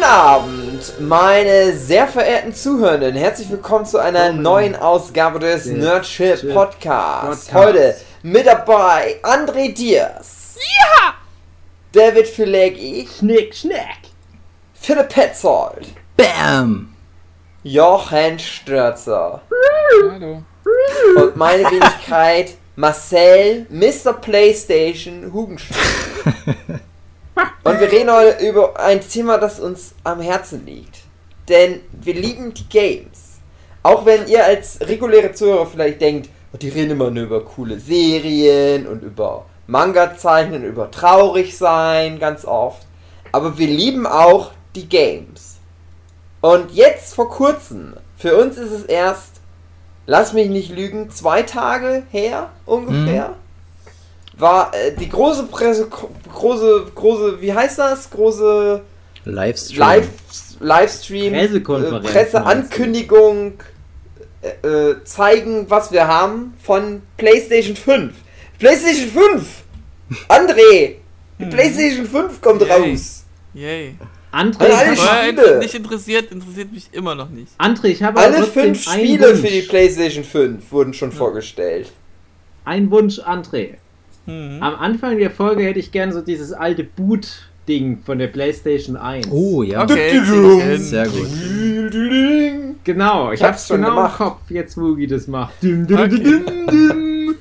Guten Abend, meine sehr verehrten Zuhörenden. Herzlich willkommen zu einer neuen Ausgabe des Nerdship Podcasts. Heute mit dabei André Diaz. Ja! David Fileggi. Schnick, schnack. Philipp Petzold. Bam! Jochen Stürzer. Hallo. Und meine Wenigkeit Marcel, Mr. PlayStation Hugenstein. Und wir reden heute über ein Thema, das uns am Herzen liegt. Denn wir lieben die Games. Auch wenn ihr als reguläre Zuhörer vielleicht denkt, oh, die reden immer nur über coole Serien und über Manga zeichnen, über traurig sein, ganz oft. Aber wir lieben auch die Games. Und jetzt vor kurzem, für uns ist es erst, lass mich nicht lügen, zwei Tage her ungefähr, war äh, die große Presse, große, große, wie heißt das? Große Livestream. Live, Livestream, Pressekonferenz, äh, Presseankündigung, äh, äh, zeigen, was wir haben von PlayStation 5. PlayStation 5! André! Die PlayStation 5 kommt Yay. raus! Yay. André, Alle ich Spiele. nicht interessiert, interessiert mich immer noch nicht. André, ich habe aber Alle fünf Spiele für die PlayStation 5 wurden schon vorgestellt. Ein Wunsch, André. Mhm. Am Anfang der Folge hätte ich gern so dieses alte Boot-Ding von der PlayStation 1. Oh ja. Okay, hin. Sehr gut. Genau, ich Ich hab's hab's schon genau gemacht. im Kopf, jetzt Mugi das macht. Okay.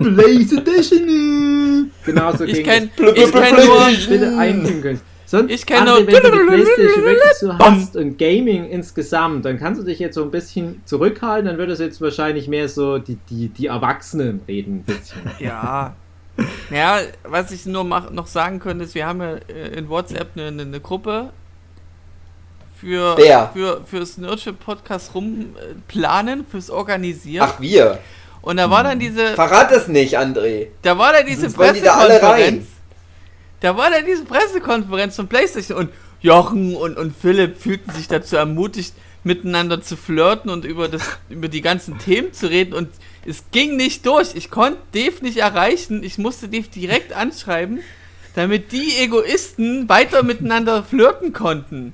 PlayStation. Genau so Ich ging kenn, es. ich kenn nur, bitte einfügen können. Sonst, Ich kenn André, nur- wenn du die Playstation wirklich so hast und Gaming insgesamt, dann kannst du dich jetzt so ein bisschen zurückhalten, dann wird es jetzt wahrscheinlich mehr so die, die, die Erwachsenen reden ein bisschen. ja. Ja, was ich nur mach, noch sagen könnte, ist, wir haben ja äh, in WhatsApp eine, eine, Gruppe für, Wer? für fürs Nerdship Podcast rumplanen, fürs Organisieren. Ach, wir. Und da war dann diese, Verrat es nicht, André. da war dann diese Sonst da Pressekonferenz. rein. Da war dann diese Pressekonferenz von PlayStation und Jochen und, und Philipp fühlten sich dazu ermutigt, miteinander zu flirten und über, das, über die ganzen Themen zu reden und es ging nicht durch. Ich konnte Dave nicht erreichen. Ich musste Dave direkt anschreiben, damit die Egoisten weiter miteinander flirten konnten.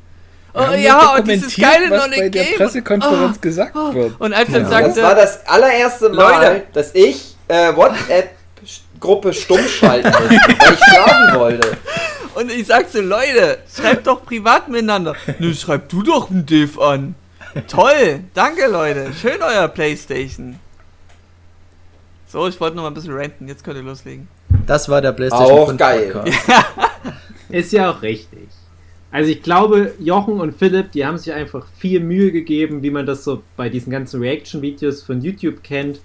Oh ja, und dieses dokumentiert, geile was bei der Game. Pressekonferenz Oh, gesagt oh. wird. Und als dann Ja. sagte, Das war das allererste Mal, Leute. dass ich äh, WhatsApp-Gruppe stumm schalten musste, weil ich schlafen wollte. Und ich sag so, Leute, schreibt doch privat miteinander. Nö, schreib du doch einen Div an. Toll, danke Leute. Schön euer Playstation. So, ich wollte noch mal ein bisschen ranten. Jetzt könnt ihr loslegen. Das war der PlayStation Auch 5 geil. Podcast. Ist ja auch richtig. Also ich glaube, Jochen und Philipp, die haben sich einfach viel Mühe gegeben, wie man das so bei diesen ganzen Reaction-Videos von YouTube kennt,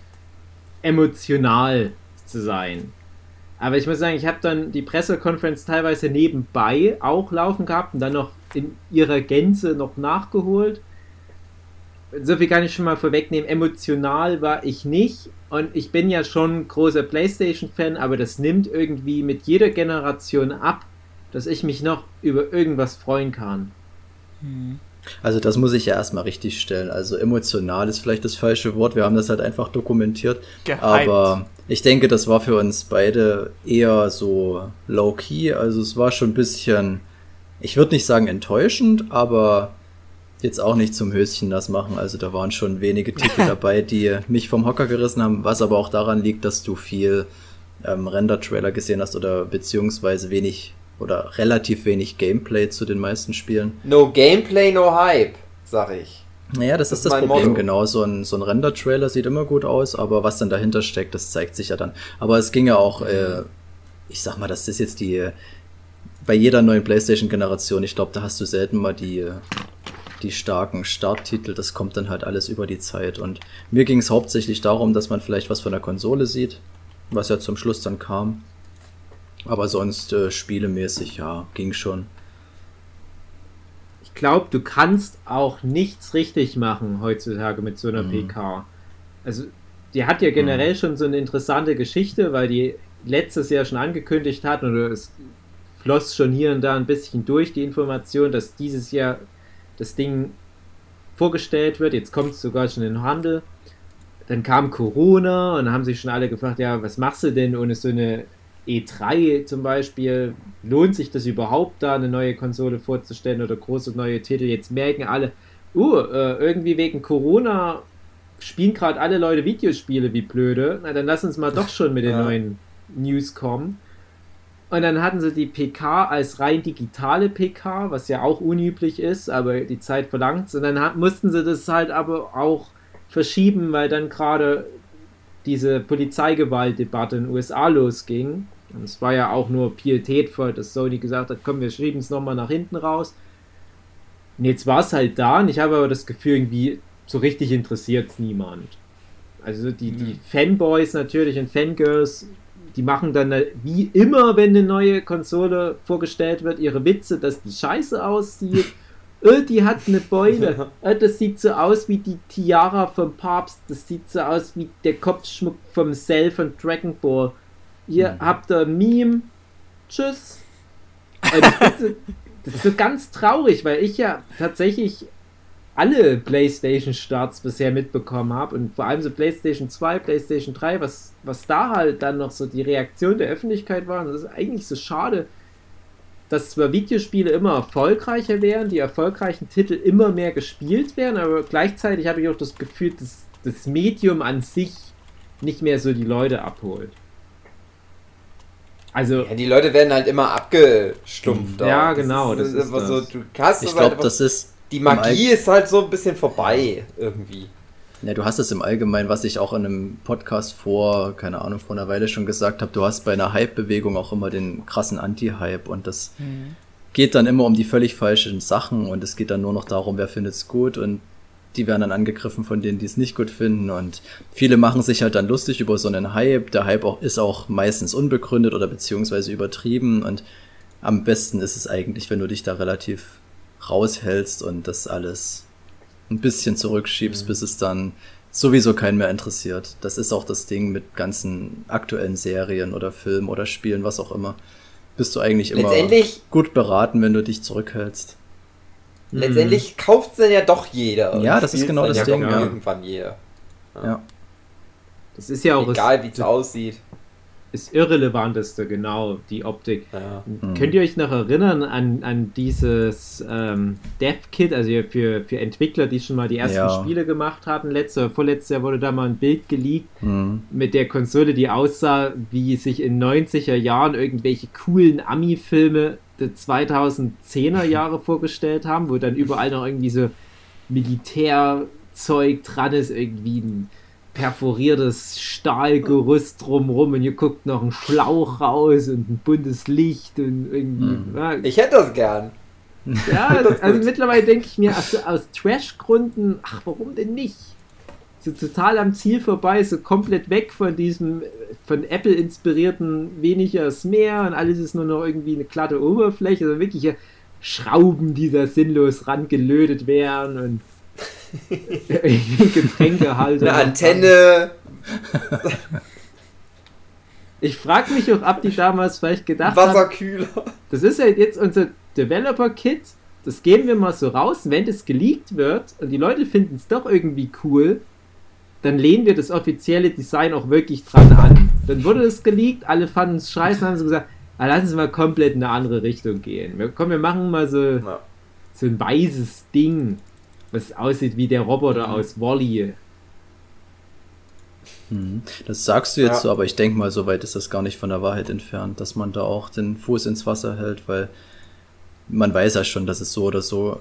emotional zu sein. Aber ich muss sagen, ich habe dann die Pressekonferenz teilweise nebenbei auch laufen gehabt und dann noch in ihrer Gänze noch nachgeholt. So viel kann ich schon mal vorwegnehmen. Emotional war ich nicht und ich bin ja schon großer PlayStation-Fan, aber das nimmt irgendwie mit jeder Generation ab, dass ich mich noch über irgendwas freuen kann. Also das muss ich ja erstmal richtig stellen. Also emotional ist vielleicht das falsche Wort. Wir haben das halt einfach dokumentiert. Gehypt. Aber ich denke, das war für uns beide eher so low-key. Also es war schon ein bisschen, ich würde nicht sagen enttäuschend, aber jetzt auch nicht zum Höschen nass machen. Also da waren schon wenige Titel dabei, die mich vom Hocker gerissen haben, was aber auch daran liegt, dass du viel ähm, Render-Trailer gesehen hast oder beziehungsweise wenig oder relativ wenig Gameplay zu den meisten Spielen. No Gameplay, no Hype, sag ich. Naja, das, Das ist das Problem, Motto. genau. So ein, so ein Render-Trailer sieht immer gut aus, aber was dann dahinter steckt, das zeigt sich ja dann. Aber es ging ja auch, äh, ich sag mal, das ist jetzt die, bei jeder neuen PlayStation-Generation, ich glaube, da hast du selten mal die, die starken Starttitel, das kommt dann halt alles über die Zeit. Und mir ging es hauptsächlich darum, dass man vielleicht was von der Konsole sieht, was ja zum Schluss dann kam. Aber sonst äh, spielemäßig, ja, ging schon. Ich glaube, du kannst auch nichts richtig machen heutzutage mit so einer Mhm. PK. Also, die hat ja generell schon so eine interessante Geschichte, weil die letztes Jahr schon angekündigt hat oder es floss schon hier und da ein bisschen durch die Information, dass dieses Jahr das Ding vorgestellt wird. Jetzt kommt es sogar schon in den Handel. Dann kam Corona und haben sich schon alle gefragt, ja, was machst du denn ohne so eine E3 zum Beispiel, lohnt sich das überhaupt da, eine neue Konsole vorzustellen oder große neue Titel? Jetzt merken alle, uh, äh, irgendwie wegen Corona spielen gerade alle Leute Videospiele wie blöde. Na, dann lass uns mal doch schon mit den Ja. neuen News kommen. Und dann hatten sie die PK als rein digitale PK, was ja auch unüblich ist, aber die Zeit verlangt Und dann mussten sie das halt aber auch verschieben, weil dann gerade diese Polizeigewaltdebatte in den USA losging. Und es war ja auch nur pietätvoll, dass Sony gesagt hat, komm, wir schieben es nochmal nach hinten raus. Und jetzt war es halt da und ich habe aber das Gefühl, irgendwie so richtig interessiert es niemand. Also die, die Fanboys natürlich und Fangirls, die machen dann wie immer, wenn eine neue Konsole vorgestellt wird, ihre Witze, dass die scheiße aussieht. Äh, die hat eine Beule. Äh, das sieht so aus wie die Tiara vom Papst. Das sieht so aus wie der Kopfschmuck vom Cell von Dragon Ball. Ihr habt da ein Meme. Tschüss. Und das, ist so, das ist so ganz traurig, weil ich ja tatsächlich alle PlayStation-Starts bisher mitbekommen habe und vor allem so PlayStation 2, PlayStation 3, was, was da halt dann noch so die Reaktion der Öffentlichkeit war. Und das ist eigentlich so schade, dass zwar Videospiele immer erfolgreicher werden, die erfolgreichen Titel immer mehr gespielt werden, aber gleichzeitig habe ich auch das Gefühl, dass das Medium an sich nicht mehr so die Leute abholt. Also, Ja, die Leute werden halt immer abgestumpft. Ja, auch. genau, das ist einfach das. so, du hast Ich halt glaube, einfach- das ist. die Magie ist halt so ein bisschen vorbei irgendwie. Ja, du hast es im Allgemeinen, was ich auch in einem Podcast vor, keine Ahnung, vor einer Weile schon gesagt habe, du hast bei einer Hype-Bewegung auch immer den krassen Anti-Hype und das geht dann immer um die völlig falschen Sachen und es geht dann nur noch darum, wer findet es gut und die werden dann angegriffen von denen, die es nicht gut finden und viele machen sich halt dann lustig über so einen Hype. Der Hype auch, ist auch meistens unbegründet oder beziehungsweise übertrieben und am besten ist es eigentlich, wenn du dich da relativ raushältst und das alles ein bisschen zurückschiebst, bis es dann sowieso keinen mehr interessiert. Das ist auch das Ding mit ganzen aktuellen Serien oder Filmen oder Spielen, was auch immer. Bist du eigentlich immer gut beraten, wenn du dich zurückhältst. letztendlich kauft es dann ja doch jeder. Ja, das ist genau das ja Ding, ja. Irgendwann jeder. Ja. das ist ja auch Egal wie es aussieht. Das Irrelevanteste, genau, die Optik. Ja. Könnt ihr euch noch erinnern an, an dieses ähm, Dev-Kit, also für, für Entwickler, die schon mal die ersten Ja. Spiele gemacht hatten? Letztes oder vorletztes Jahr wurde da mal ein Bild geleakt Mhm. mit der Konsole, die aussah, wie sich in 90er Jahren irgendwelche coolen Ami-Filme der 2010er Jahre vorgestellt haben, wo dann überall noch irgendwie so Militärzeug dran ist, irgendwie ein perforiertes Stahlgerüst drumrum und ihr guckt noch einen Schlauch raus und ein buntes Licht und irgendwie. Mhm. Ja, Ich hätte das gern. ja, also mittlerweile denke ich mir, also aus Trash-Gründen, ach, warum denn nicht? So total am Ziel vorbei, so komplett weg von diesem von Apple inspirierten weniger ist mehr und alles ist nur noch irgendwie eine glatte Oberfläche, also wirkliche Schrauben, die da sinnlos rangelötet werden und Getränkehalter. Eine Antenne. Ich frage mich auch, ob die damals vielleicht gedacht haben, Wasserkühler. Das ist ja jetzt unser Developer-Kit. Das geben wir mal so raus. Wenn das geleakt wird und die Leute finden es doch irgendwie cool, dann lehnen wir das offizielle Design auch wirklich dran an. Dann wurde es geleakt, alle fanden es scheiße, haben sie gesagt, ah, lass uns mal komplett in eine andere Richtung gehen. Wir, komm, wir machen mal so, Ja. so ein weißes Ding, was aussieht wie der Roboter aus Wally. Mhm. Das sagst du jetzt Ja. so, aber ich denke mal, so weit ist das gar nicht von der Wahrheit entfernt, dass man da auch den Fuß ins Wasser hält, weil man weiß ja schon, dass es so oder so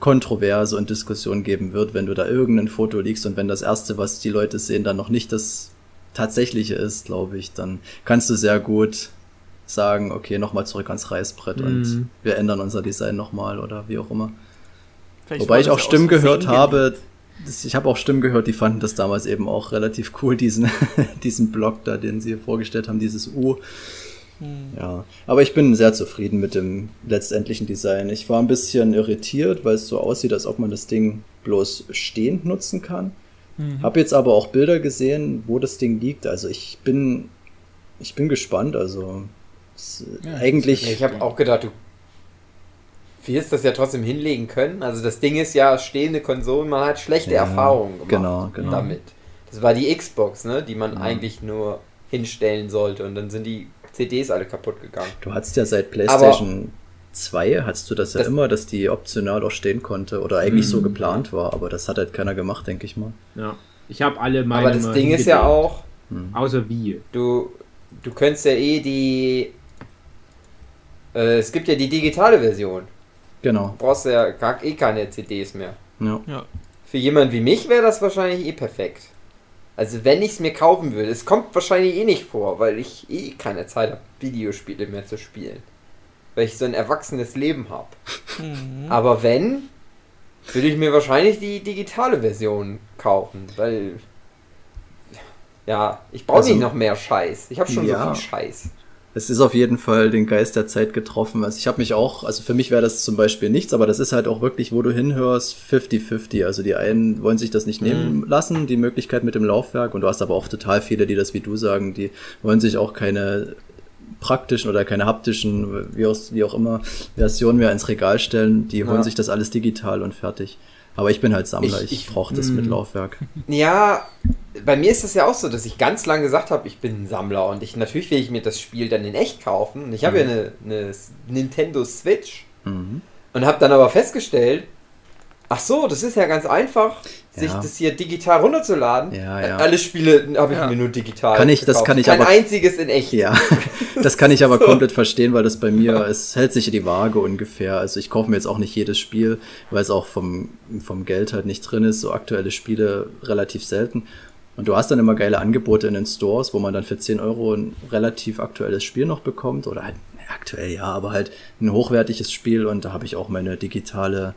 Kontroverse und Diskussion geben wird, wenn du da irgendein Foto liegst und wenn das erste, was die Leute sehen, dann noch nicht das tatsächliche ist, glaube ich, dann kannst du sehr gut sagen, okay, nochmal zurück ans Reißbrett Mhm. und wir ändern unser Design nochmal oder wie auch immer. Vielleicht Wobei ich auch Stimmen gehört habe, das, ich habe auch Stimmen gehört, die fanden das damals eben auch relativ cool, diesen, diesen Block da, den sie vorgestellt haben, dieses U. Hm. Ja, aber ich bin sehr zufrieden mit dem letztendlichen Design. Ich war ein bisschen irritiert, weil es so aussieht, als ob man das Ding bloß stehend nutzen kann. Mhm. Hab jetzt aber auch Bilder gesehen, wo das Ding liegt. Also ich bin, ich bin gespannt. Also Ja, eigentlich. Ich habe auch gedacht, du wirst das ja trotzdem hinlegen können. Also das Ding ist ja stehende Konsolen, man hat schlechte Ja, Erfahrungen gemacht genau, genau. damit. Das war die Xbox, ne, die man Ja. eigentlich nur hinstellen sollte und dann sind die CDs alle kaputt gegangen. Du hattest ja seit PlayStation 2, hattest du das ja Das- immer, dass die optional auch stehen konnte oder eigentlich so Mhm. geplant war, aber das hat halt keiner gemacht, denke ich mal. Ja. Ich habe alle meine. Aber das Ding ist ja auch, Außer wie. du, du könntest ja eh die. Äh, es gibt ja die digitale Version. Genau. Du brauchst ja gar, eh keine CDs mehr. Ja. Ja. Für jemanden wie mich wäre das wahrscheinlich eh perfekt. Also wenn ich es mir kaufen würde, es kommt wahrscheinlich eh nicht vor, weil ich eh keine Zeit habe, Videospiele mehr zu spielen. Weil ich so ein erwachsenes Leben habe. Mhm. Aber wenn, würde ich mir wahrscheinlich die digitale Version kaufen, weil ja, ich brauche Also- nicht noch mehr Scheiß. Ich habe schon Ja. so viel Scheiß. Es ist auf jeden Fall den Geist der Zeit getroffen. Also ich habe mich auch, also für mich wäre das zum Beispiel nichts, aber das ist halt auch wirklich, wo du hinhörst, 50-50. Also die einen wollen sich das nicht nehmen lassen, die Möglichkeit mit dem Laufwerk. Und du hast aber auch total viele, die das wie du sagen, die wollen sich auch keine praktischen oder keine haptischen, wie auch, wie auch immer, Versionen mehr ins Regal stellen. Die holen Ja. sich das alles digital und fertig. Aber ich bin halt Sammler, Ich- ich, ich- brauche das mit Laufwerk. Ja, bei mir ist es ja auch so, dass ich ganz lange gesagt habe, ich bin ein Sammler und ich natürlich will ich mir das Spiel dann in echt kaufen. Und ich habe ja eine, eine Nintendo Switch Mhm. und habe dann aber festgestellt, ach so, das ist ja ganz einfach, sich Ja. das hier digital runterzuladen. Ja, ja. Alle Spiele habe ich Ja. mir nur digital. Kann ich- das gekauft. kann ich Kein aber- einziges in echt. Ja, das kann ich aber So. komplett verstehen, weil das bei mir, es hält sich die Waage ungefähr. Also ich kaufe mir jetzt auch nicht jedes Spiel, weil es auch vom, vom Geld halt nicht drin ist. So aktuelle Spiele relativ selten. Und du hast dann immer geile Angebote in den Stores, wo man dann für 10 Euro ein relativ aktuelles Spiel noch bekommt. Oder halt, aktuell ja, aber halt ein hochwertiges Spiel. Und da habe ich auch meine digitale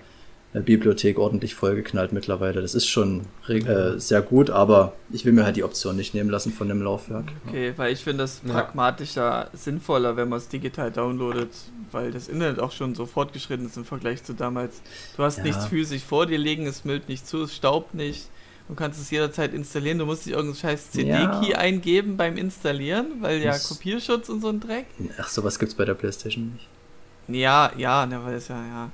äh, Bibliothek ordentlich vollgeknallt mittlerweile. Das ist schon äh, sehr gut, aber ich will mir halt die Option nicht nehmen lassen von dem Laufwerk. Okay, weil ich finde das Ja. pragmatischer, sinnvoller, wenn man es digital downloadet, weil das Internet auch schon so fortgeschritten ist im Vergleich zu damals. Du hast Ja. nichts physisch vor dir liegen, es müllt nicht zu, es staubt nicht. Du kannst es jederzeit installieren, du musst nicht irgendeinen scheiß CD-Key Ja. eingeben beim Installieren, weil ja Das- Kopierschutz und so ein Dreck. Ach, sowas gibt's bei der Playstation nicht. Ja, ja, ne, weil es ja, ja.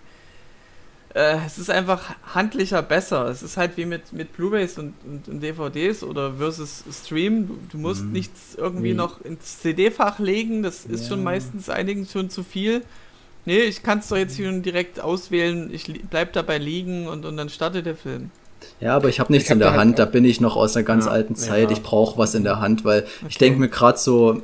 Äh, es ist einfach handlicher besser. Es ist halt wie mit, mit Blu-Rays und, und, und DVDs oder versus Stream. Du, du musst Mhm. nichts irgendwie Nee. noch ins CD-Fach legen. Das ist Ja. schon meistens einigen schon zu viel. Nee, ich kann es doch jetzt hier direkt auswählen. Ich bleib dabei liegen und, und dann startet der Film. Ja, aber ich habe nichts Ich hab in der da halt Hand, da bin ich noch aus einer ganz Ja, alten Zeit. ja. Ich brauche was in der Hand, weil ich Okay. denke mir gerade so,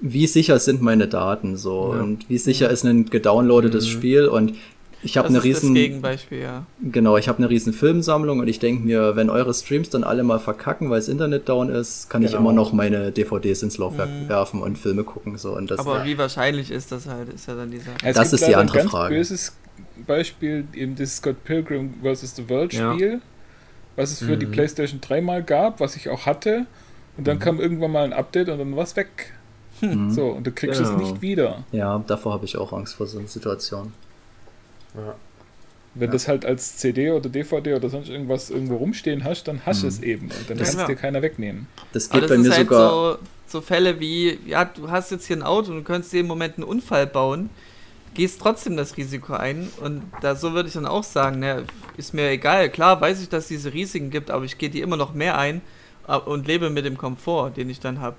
wie sicher sind meine Daten so Ja. und wie sicher ist ein gedownloadetes Mhm. Spiel und ich habe das eine ist riesen das Gegenbeispiel, ja. genau, ich habe eine riesen Filmsammlung und ich denke mir, wenn eure Streams dann alle mal verkacken, weil das Internet down ist, kann ich Genau. immer noch meine DVDs ins Laufwerk Mhm. werfen und Filme gucken so und das Aber wie wahrscheinlich ist das halt, ist ja dann dieser. Es Das ist die andere ein ganz Frage. böses Beispiel, eben das Scott Pilgrim vs. The World Ja. Was es für die Mhm. PlayStation 3 mal gab, was ich auch hatte. Und dann kam irgendwann mal ein Update und dann war es weg. Mhm. So, und du kriegst es Genau. nicht wieder. ja, davor habe ich auch Angst vor so einer Situation. Ja. Wenn Ja. das halt als CD oder DVD oder sonst irgendwas irgendwo rumstehen hast, dann hast du Mhm. es eben. Und dann Ja, kann es dir keiner wegnehmen. Das geht das bei ist mir halt sogar so, so Fälle wie, ja, du hast jetzt hier ein Auto und du könntest dir im Moment einen Unfall bauen, gehst trotzdem das Risiko ein und da so würde ich dann auch sagen, ne, ist mir egal, klar weiß ich, dass es diese Risiken gibt, aber ich gehe die immer noch mehr ein ab- und lebe mit dem Komfort, den ich dann habe.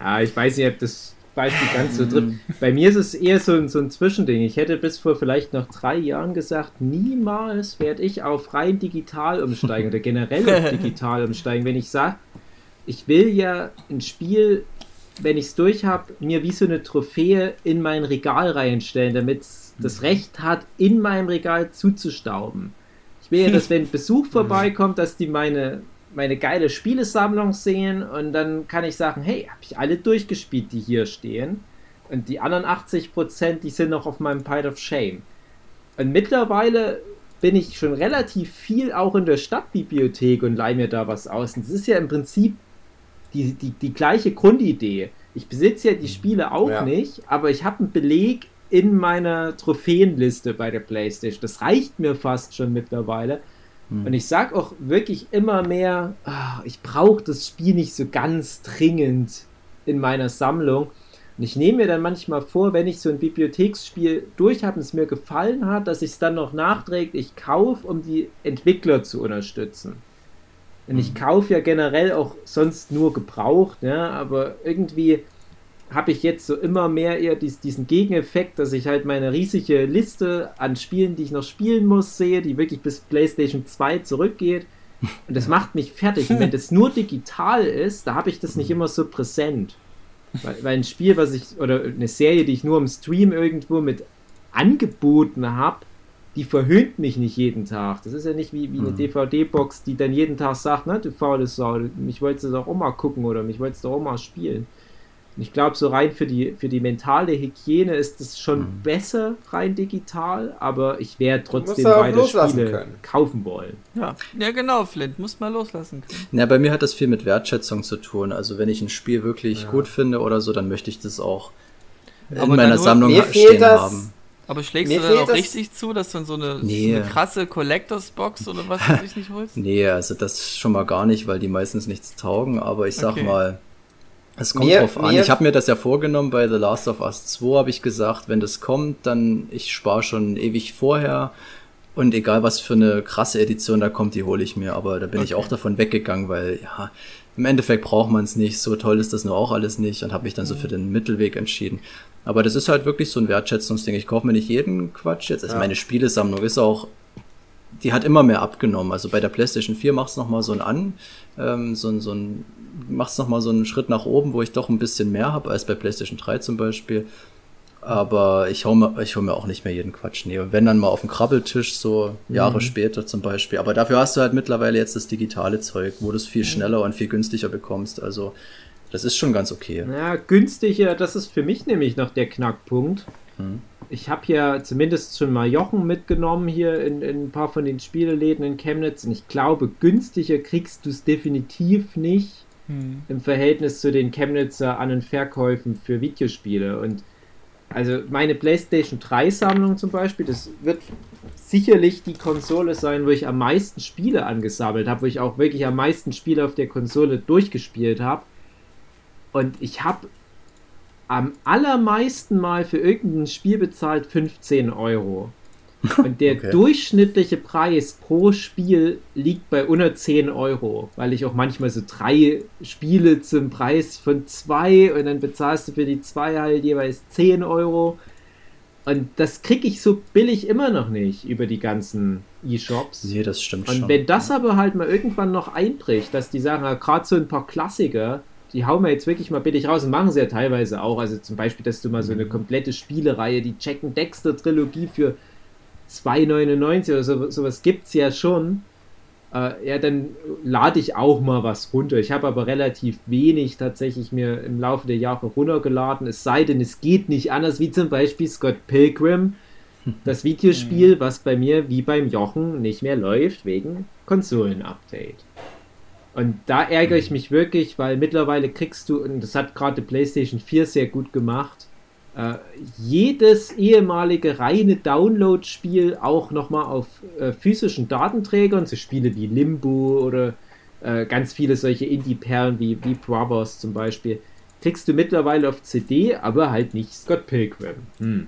Ja, ich weiß nicht, ob das Beispiel ganz so trifft. Bei mir ist es eher so, ein- so ein Zwischending. Ich hätte bis vor vielleicht noch drei Jahren gesagt, niemals werde ich auf rein digital umsteigen oder generell auf digital umsteigen. Wenn ich sage, ich will ja ein Spiel, wenn ich es durch habe, mir wie so eine Trophäe in mein Regal reinstellen, damit es das Recht hat, in meinem Regal zuzustauben. Ich will ja, dass wenn Besuch vorbeikommt, dass die meine, meine geile Spielesammlung sehen und dann kann ich sagen, hey, habe ich alle durchgespielt, die hier stehen. Und die anderen 80%, die sind noch auf meinem Pile of Shame. Und mittlerweile bin ich schon relativ viel auch in der Stadtbibliothek und leih mir da was aus. Und das ist ja im Prinzip die, die, die gleiche Grundidee. Ich besitze ja die Spiele auch Ja. nicht, aber ich habe einen Beleg in meiner Trophäenliste bei der PlayStation. Das reicht mir fast schon mittlerweile. Hm. Und ich sag auch wirklich immer mehr, ah, ich brauche das Spiel nicht so ganz dringend in meiner Sammlung. Und ich nehme mir dann manchmal vor, wenn ich so ein Bibliotheksspiel durch habe und es mir gefallen hat, dass ich es dann noch nachträglich kaufe, um die Entwickler zu unterstützen. Und ich kaufe ja generell auch sonst nur gebraucht, ja, aber irgendwie habe ich jetzt so immer mehr eher dies, diesen Gegeneffekt, dass ich halt meine riesige Liste an Spielen, die ich noch spielen muss, sehe, die wirklich bis PlayStation 2 zurückgeht. Und das macht mich fertig. Und wenn das nur digital ist, da habe ich das nicht immer so präsent. Weil, weil ein Spiel, was ich, oder eine Serie, die ich nur im Stream irgendwo mit angeboten habe, die verhöhnt mich nicht jeden Tag. Das ist ja nicht wie, wie eine Mhm. DVD-Box, die dann jeden Tag sagt, ne, du faule Sau, mich wolltest du doch auch mal gucken oder mich wolltest du auch mal spielen. Und ich glaube, so rein für die, für die mentale Hygiene ist es schon Mhm. besser rein digital, aber ich werde trotzdem loslassen Spiele können. kaufen wollen. Ja. ja, genau, Flint, muss mal loslassen können. Ja, bei mir hat das viel mit Wertschätzung zu tun. Also wenn ich ein Spiel wirklich gut finde oder so, dann möchte ich das auch in Aber meiner dann nur- Sammlung stehen das- haben. Aber schlägst Mir du dann auch das- richtig zu, dass du dann so eine, Nee. so eine krasse Collectors-Box oder was du dich nicht holst? Nee, also das schon mal gar nicht, weil die meistens nichts taugen, aber ich sag Okay. mal, es kommt Mir- drauf an. Ich habe mir das ja vorgenommen bei The Last of Us 2, habe ich gesagt, wenn das kommt, dann ich spare schon ewig vorher und egal was für eine krasse Edition da kommt, die hole ich mir, aber da bin ich Okay. auch davon weggegangen, weil ja, im Endeffekt braucht man es nicht, so toll ist das nur auch alles nicht und habe mich dann so für den Mittelweg entschieden. Aber das ist halt wirklich so ein Wertschätzungsding. Ich kaufe mir nicht jeden Quatsch jetzt. Also Ja. meine Spielesammlung ist auch die hat immer mehr abgenommen. Also bei der PlayStation 4 macht's noch mal so ein an, ähm, so ein, so ein, macht's noch mal so einen Schritt nach oben, wo ich doch ein bisschen mehr habe als bei PlayStation 3 zum Beispiel. Aber ich hau mir, ich hol mir auch nicht mehr jeden Quatsch. Nee, und wenn dann mal auf dem Krabbeltisch, so Jahre später zum Beispiel. Aber dafür hast du halt mittlerweile jetzt das digitale Zeug, wo du es viel schneller und viel günstiger bekommst. Also das ist schon ganz okay. Ja, günstiger, das ist für mich nämlich noch der Knackpunkt. Hm. Ich habe ja zumindest schon mal Jochen mitgenommen hier in, in ein paar von den Spieleläden in Chemnitz und ich glaube, günstiger kriegst du es definitiv nicht Hm. im Verhältnis zu den Chemnitzer An- und Verkäufen für Videospiele. Und also meine PlayStation 3 Sammlung zum Beispiel, das wird sicherlich die Konsole sein, wo ich am meisten Spiele angesammelt habe, wo ich auch wirklich am meisten Spiele auf der Konsole durchgespielt habe. Und ich habe am allermeisten mal für irgendein Spiel bezahlt 15 Euro. Und der Okay. durchschnittliche Preis pro Spiel liegt bei unter 10 Euro, weil ich auch manchmal so drei Spiele zum Preis von zwei und dann bezahlst du für die zwei halt jeweils 10 Euro. Und das kriege ich so billig immer noch nicht über die ganzen E-Shops. Nee, das stimmt Und schon. wenn das aber halt mal irgendwann noch einbricht, dass die sagen, gerade so ein paar Klassiker, die hauen wir jetzt wirklich mal billig raus und machen sie ja teilweise auch. Also zum Beispiel, dass du mal so eine komplette Spielereihe, die Jack and Dexter Trilogie für 2,99 oder so, sowas gibt es ja schon. Äh, ja, dann lade ich auch mal was runter. Ich habe aber relativ wenig tatsächlich mir im Laufe der Jahre runtergeladen. Es sei denn, es geht nicht anders, wie zum Beispiel Scott Pilgrim, das Videospiel, was bei mir wie beim Jochen nicht mehr läuft wegen Konsolen-Update. Und da ärgere ich mich wirklich, weil mittlerweile kriegst du, und das hat gerade die PlayStation 4 sehr gut gemacht, äh, jedes ehemalige reine Download-Spiel auch nochmal auf äh, physischen Datenträgern, so Spiele wie Limbo oder äh, ganz viele solche Indie-Perlen wie, wie Brothers zum Beispiel, kriegst du mittlerweile auf CD, aber halt nicht Scott Pilgrim. Hm.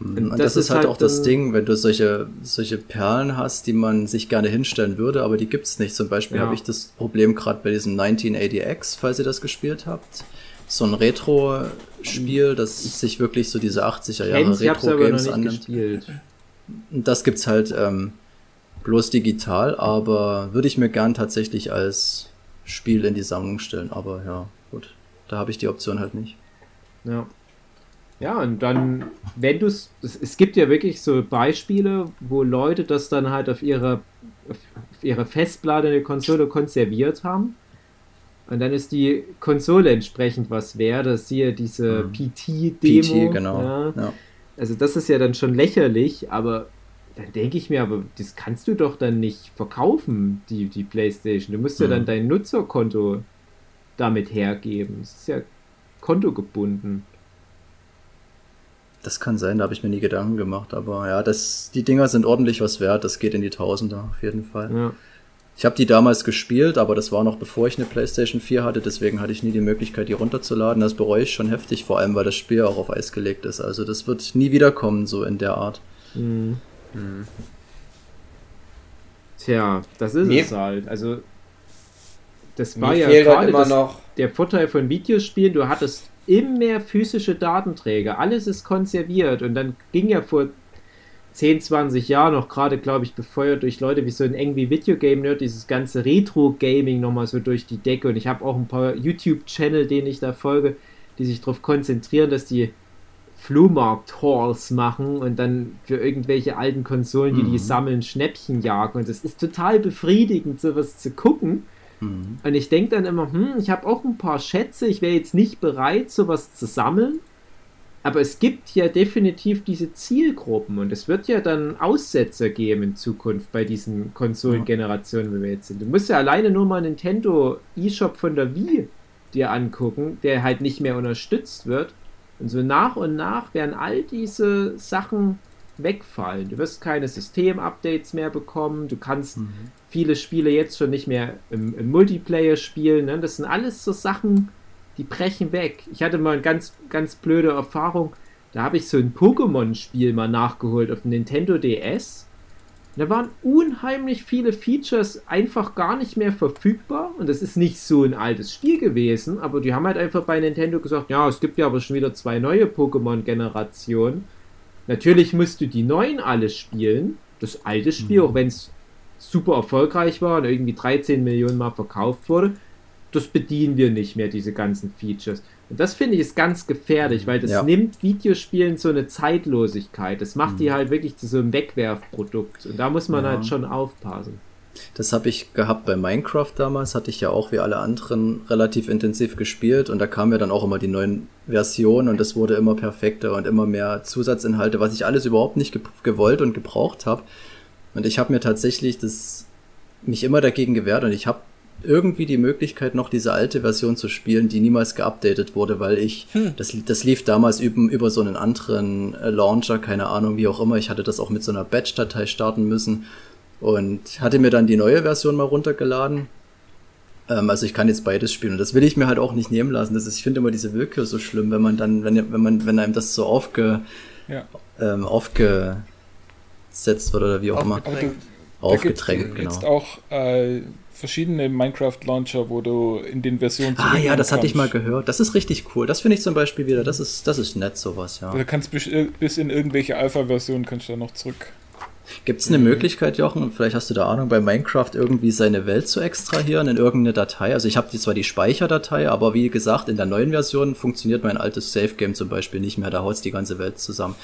Und das, das ist halt halt auch das Ding, wenn du solche, solche Perlen hast, die man sich gerne hinstellen würde, aber die gibt's nicht. Zum Beispiel Ja. habe ich das Problem gerade bei diesem 1980X, falls ihr das gespielt habt. So ein Retro-Spiel, das sich wirklich so diese 80er Jahre Retro-Games annimmt. gespielt. Das gibt's halt ähm, bloß digital, aber würde ich mir gern tatsächlich als Spiel in die Sammlung stellen. Aber ja, gut, da habe ich die Option halt nicht. Ja. Ja, und dann, wenn du es, es gibt ja wirklich so Beispiele, wo Leute das dann halt auf ihrer, auf ihrer Festplatte eine Konsole konserviert haben. Und dann ist die Konsole entsprechend was wert. Das siehe diese Mhm. PT-Demo. PT, genau. Ja. Ja. Also das ist ja dann schon lächerlich, aber dann denke ich mir, aber das kannst du doch dann nicht verkaufen, die, die Playstation. Du musst ja Mhm. dann dein Nutzerkonto damit hergeben. Es ist ja kontogebunden. Das kann sein, da habe ich mir nie Gedanken gemacht, aber ja, das, die Dinger sind ordentlich was wert, das geht in die Tausender auf jeden Fall. Ja. Ich habe die damals gespielt, aber das war noch bevor ich eine PlayStation 4 hatte, deswegen hatte ich nie die Möglichkeit, die runterzuladen. Das bereue ich schon heftig, vor allem weil das Spiel auch auf Eis gelegt ist. Also das wird nie wiederkommen, so in der Art. Mhm. Tja, das ist Mir- es halt. Also das war Mir ja halt gerade immer das, noch. der Vorteil von Videospielen, du hattest immer physische Datenträger, alles ist konserviert und dann ging ja vor 10, 20 Jahren noch gerade, glaube ich, befeuert durch Leute wie so ein Angry Video Game Nerd, dieses ganze Retro-Gaming nochmal so durch die Decke und ich habe auch ein paar YouTube-Channel, denen ich da folge, die sich darauf konzentrieren, dass die Flohmarkt-Halls machen und dann für irgendwelche alten Konsolen, die die sammeln, Schnäppchen jagen und es ist total befriedigend, sowas zu gucken. Mhm. Und ich denke dann immer, hm, ich habe auch ein paar Schätze, ich wäre jetzt nicht bereit, sowas zu sammeln. Aber es gibt ja definitiv diese Zielgruppen und es wird ja dann Aussetzer geben in Zukunft bei diesen Konsolengenerationen, wie wir jetzt sind. Du musst ja alleine nur mal Nintendo eShop von der Wii dir angucken, der halt nicht mehr unterstützt wird. Und so nach und nach werden all diese Sachen wegfallen. Du wirst keine System-Updates mehr bekommen, du kannst viele Spiele jetzt schon nicht mehr im, im Multiplayer spielen. Ne? Das sind alles so Sachen, die brechen weg. Ich hatte mal eine ganz, ganz blöde Erfahrung. Da habe ich so ein Pokémon-Spiel mal nachgeholt auf dem Nintendo DS. Da waren unheimlich viele Features einfach gar nicht mehr verfügbar. Und das ist nicht so ein altes Spiel gewesen, aber die haben halt einfach bei Nintendo gesagt, ja, es gibt ja aber schon wieder zwei neue Pokémon-Generationen. Natürlich musst du die neuen alle spielen. Das alte Spiel, auch wenn es super erfolgreich war und irgendwie 13 Millionen Mal verkauft wurde, das bedienen wir nicht mehr, diese ganzen Features. Und das finde ich ist ganz gefährlich, weil das Ja. nimmt Videospielen so eine Zeitlosigkeit. Das macht die halt wirklich zu so einem Wegwerfprodukt. Und da muss man Ja. halt schon aufpassen. Das habe ich gehabt bei Minecraft damals, hatte ich ja auch wie alle anderen relativ intensiv gespielt und da kamen ja dann auch immer die neuen Versionen und das wurde immer perfekter und immer mehr Zusatzinhalte, was ich alles überhaupt nicht ge gewollt und gebraucht habe. Und ich habe mir tatsächlich das mich immer dagegen gewehrt und ich habe irgendwie die Möglichkeit noch diese alte Version zu spielen, die niemals geupdatet wurde, weil ich das, das lief damals über, über so einen anderen äh, Launcher, keine Ahnung, wie auch immer. Ich hatte das auch mit so einer Batch-Datei starten müssen und hatte mir dann die neue Version mal runtergeladen. Ähm, also ich kann jetzt beides spielen und das will ich mir halt auch nicht nehmen lassen. Das ist, ich finde immer diese Willkür so schlimm, wenn man dann, wenn, wenn man, wenn einem das so aufge, Ja. ähm, aufgesetzt wird oder wie auch immer. Aufgedrängt, genau. jetzt auch äh, verschiedene Minecraft-Launcher, wo du in den Versionen Ah ja, das hatte ich mal gehört. Das ist richtig cool. Das finde ich zum Beispiel wieder. Das ist, das ist nett sowas, ja. kannst. Du kannst bis, äh, bis in irgendwelche Alpha-Versionen kannst du da noch zurück. Gibt es eine Möglichkeit, Jochen, vielleicht hast du da Ahnung, bei Minecraft irgendwie seine Welt zu extrahieren in irgendeine Datei? Also ich habe zwar die Speicherdatei, aber wie gesagt, in der neuen Version funktioniert mein altes Save-Game zum Beispiel nicht mehr. Da haut die ganze Welt zusammen.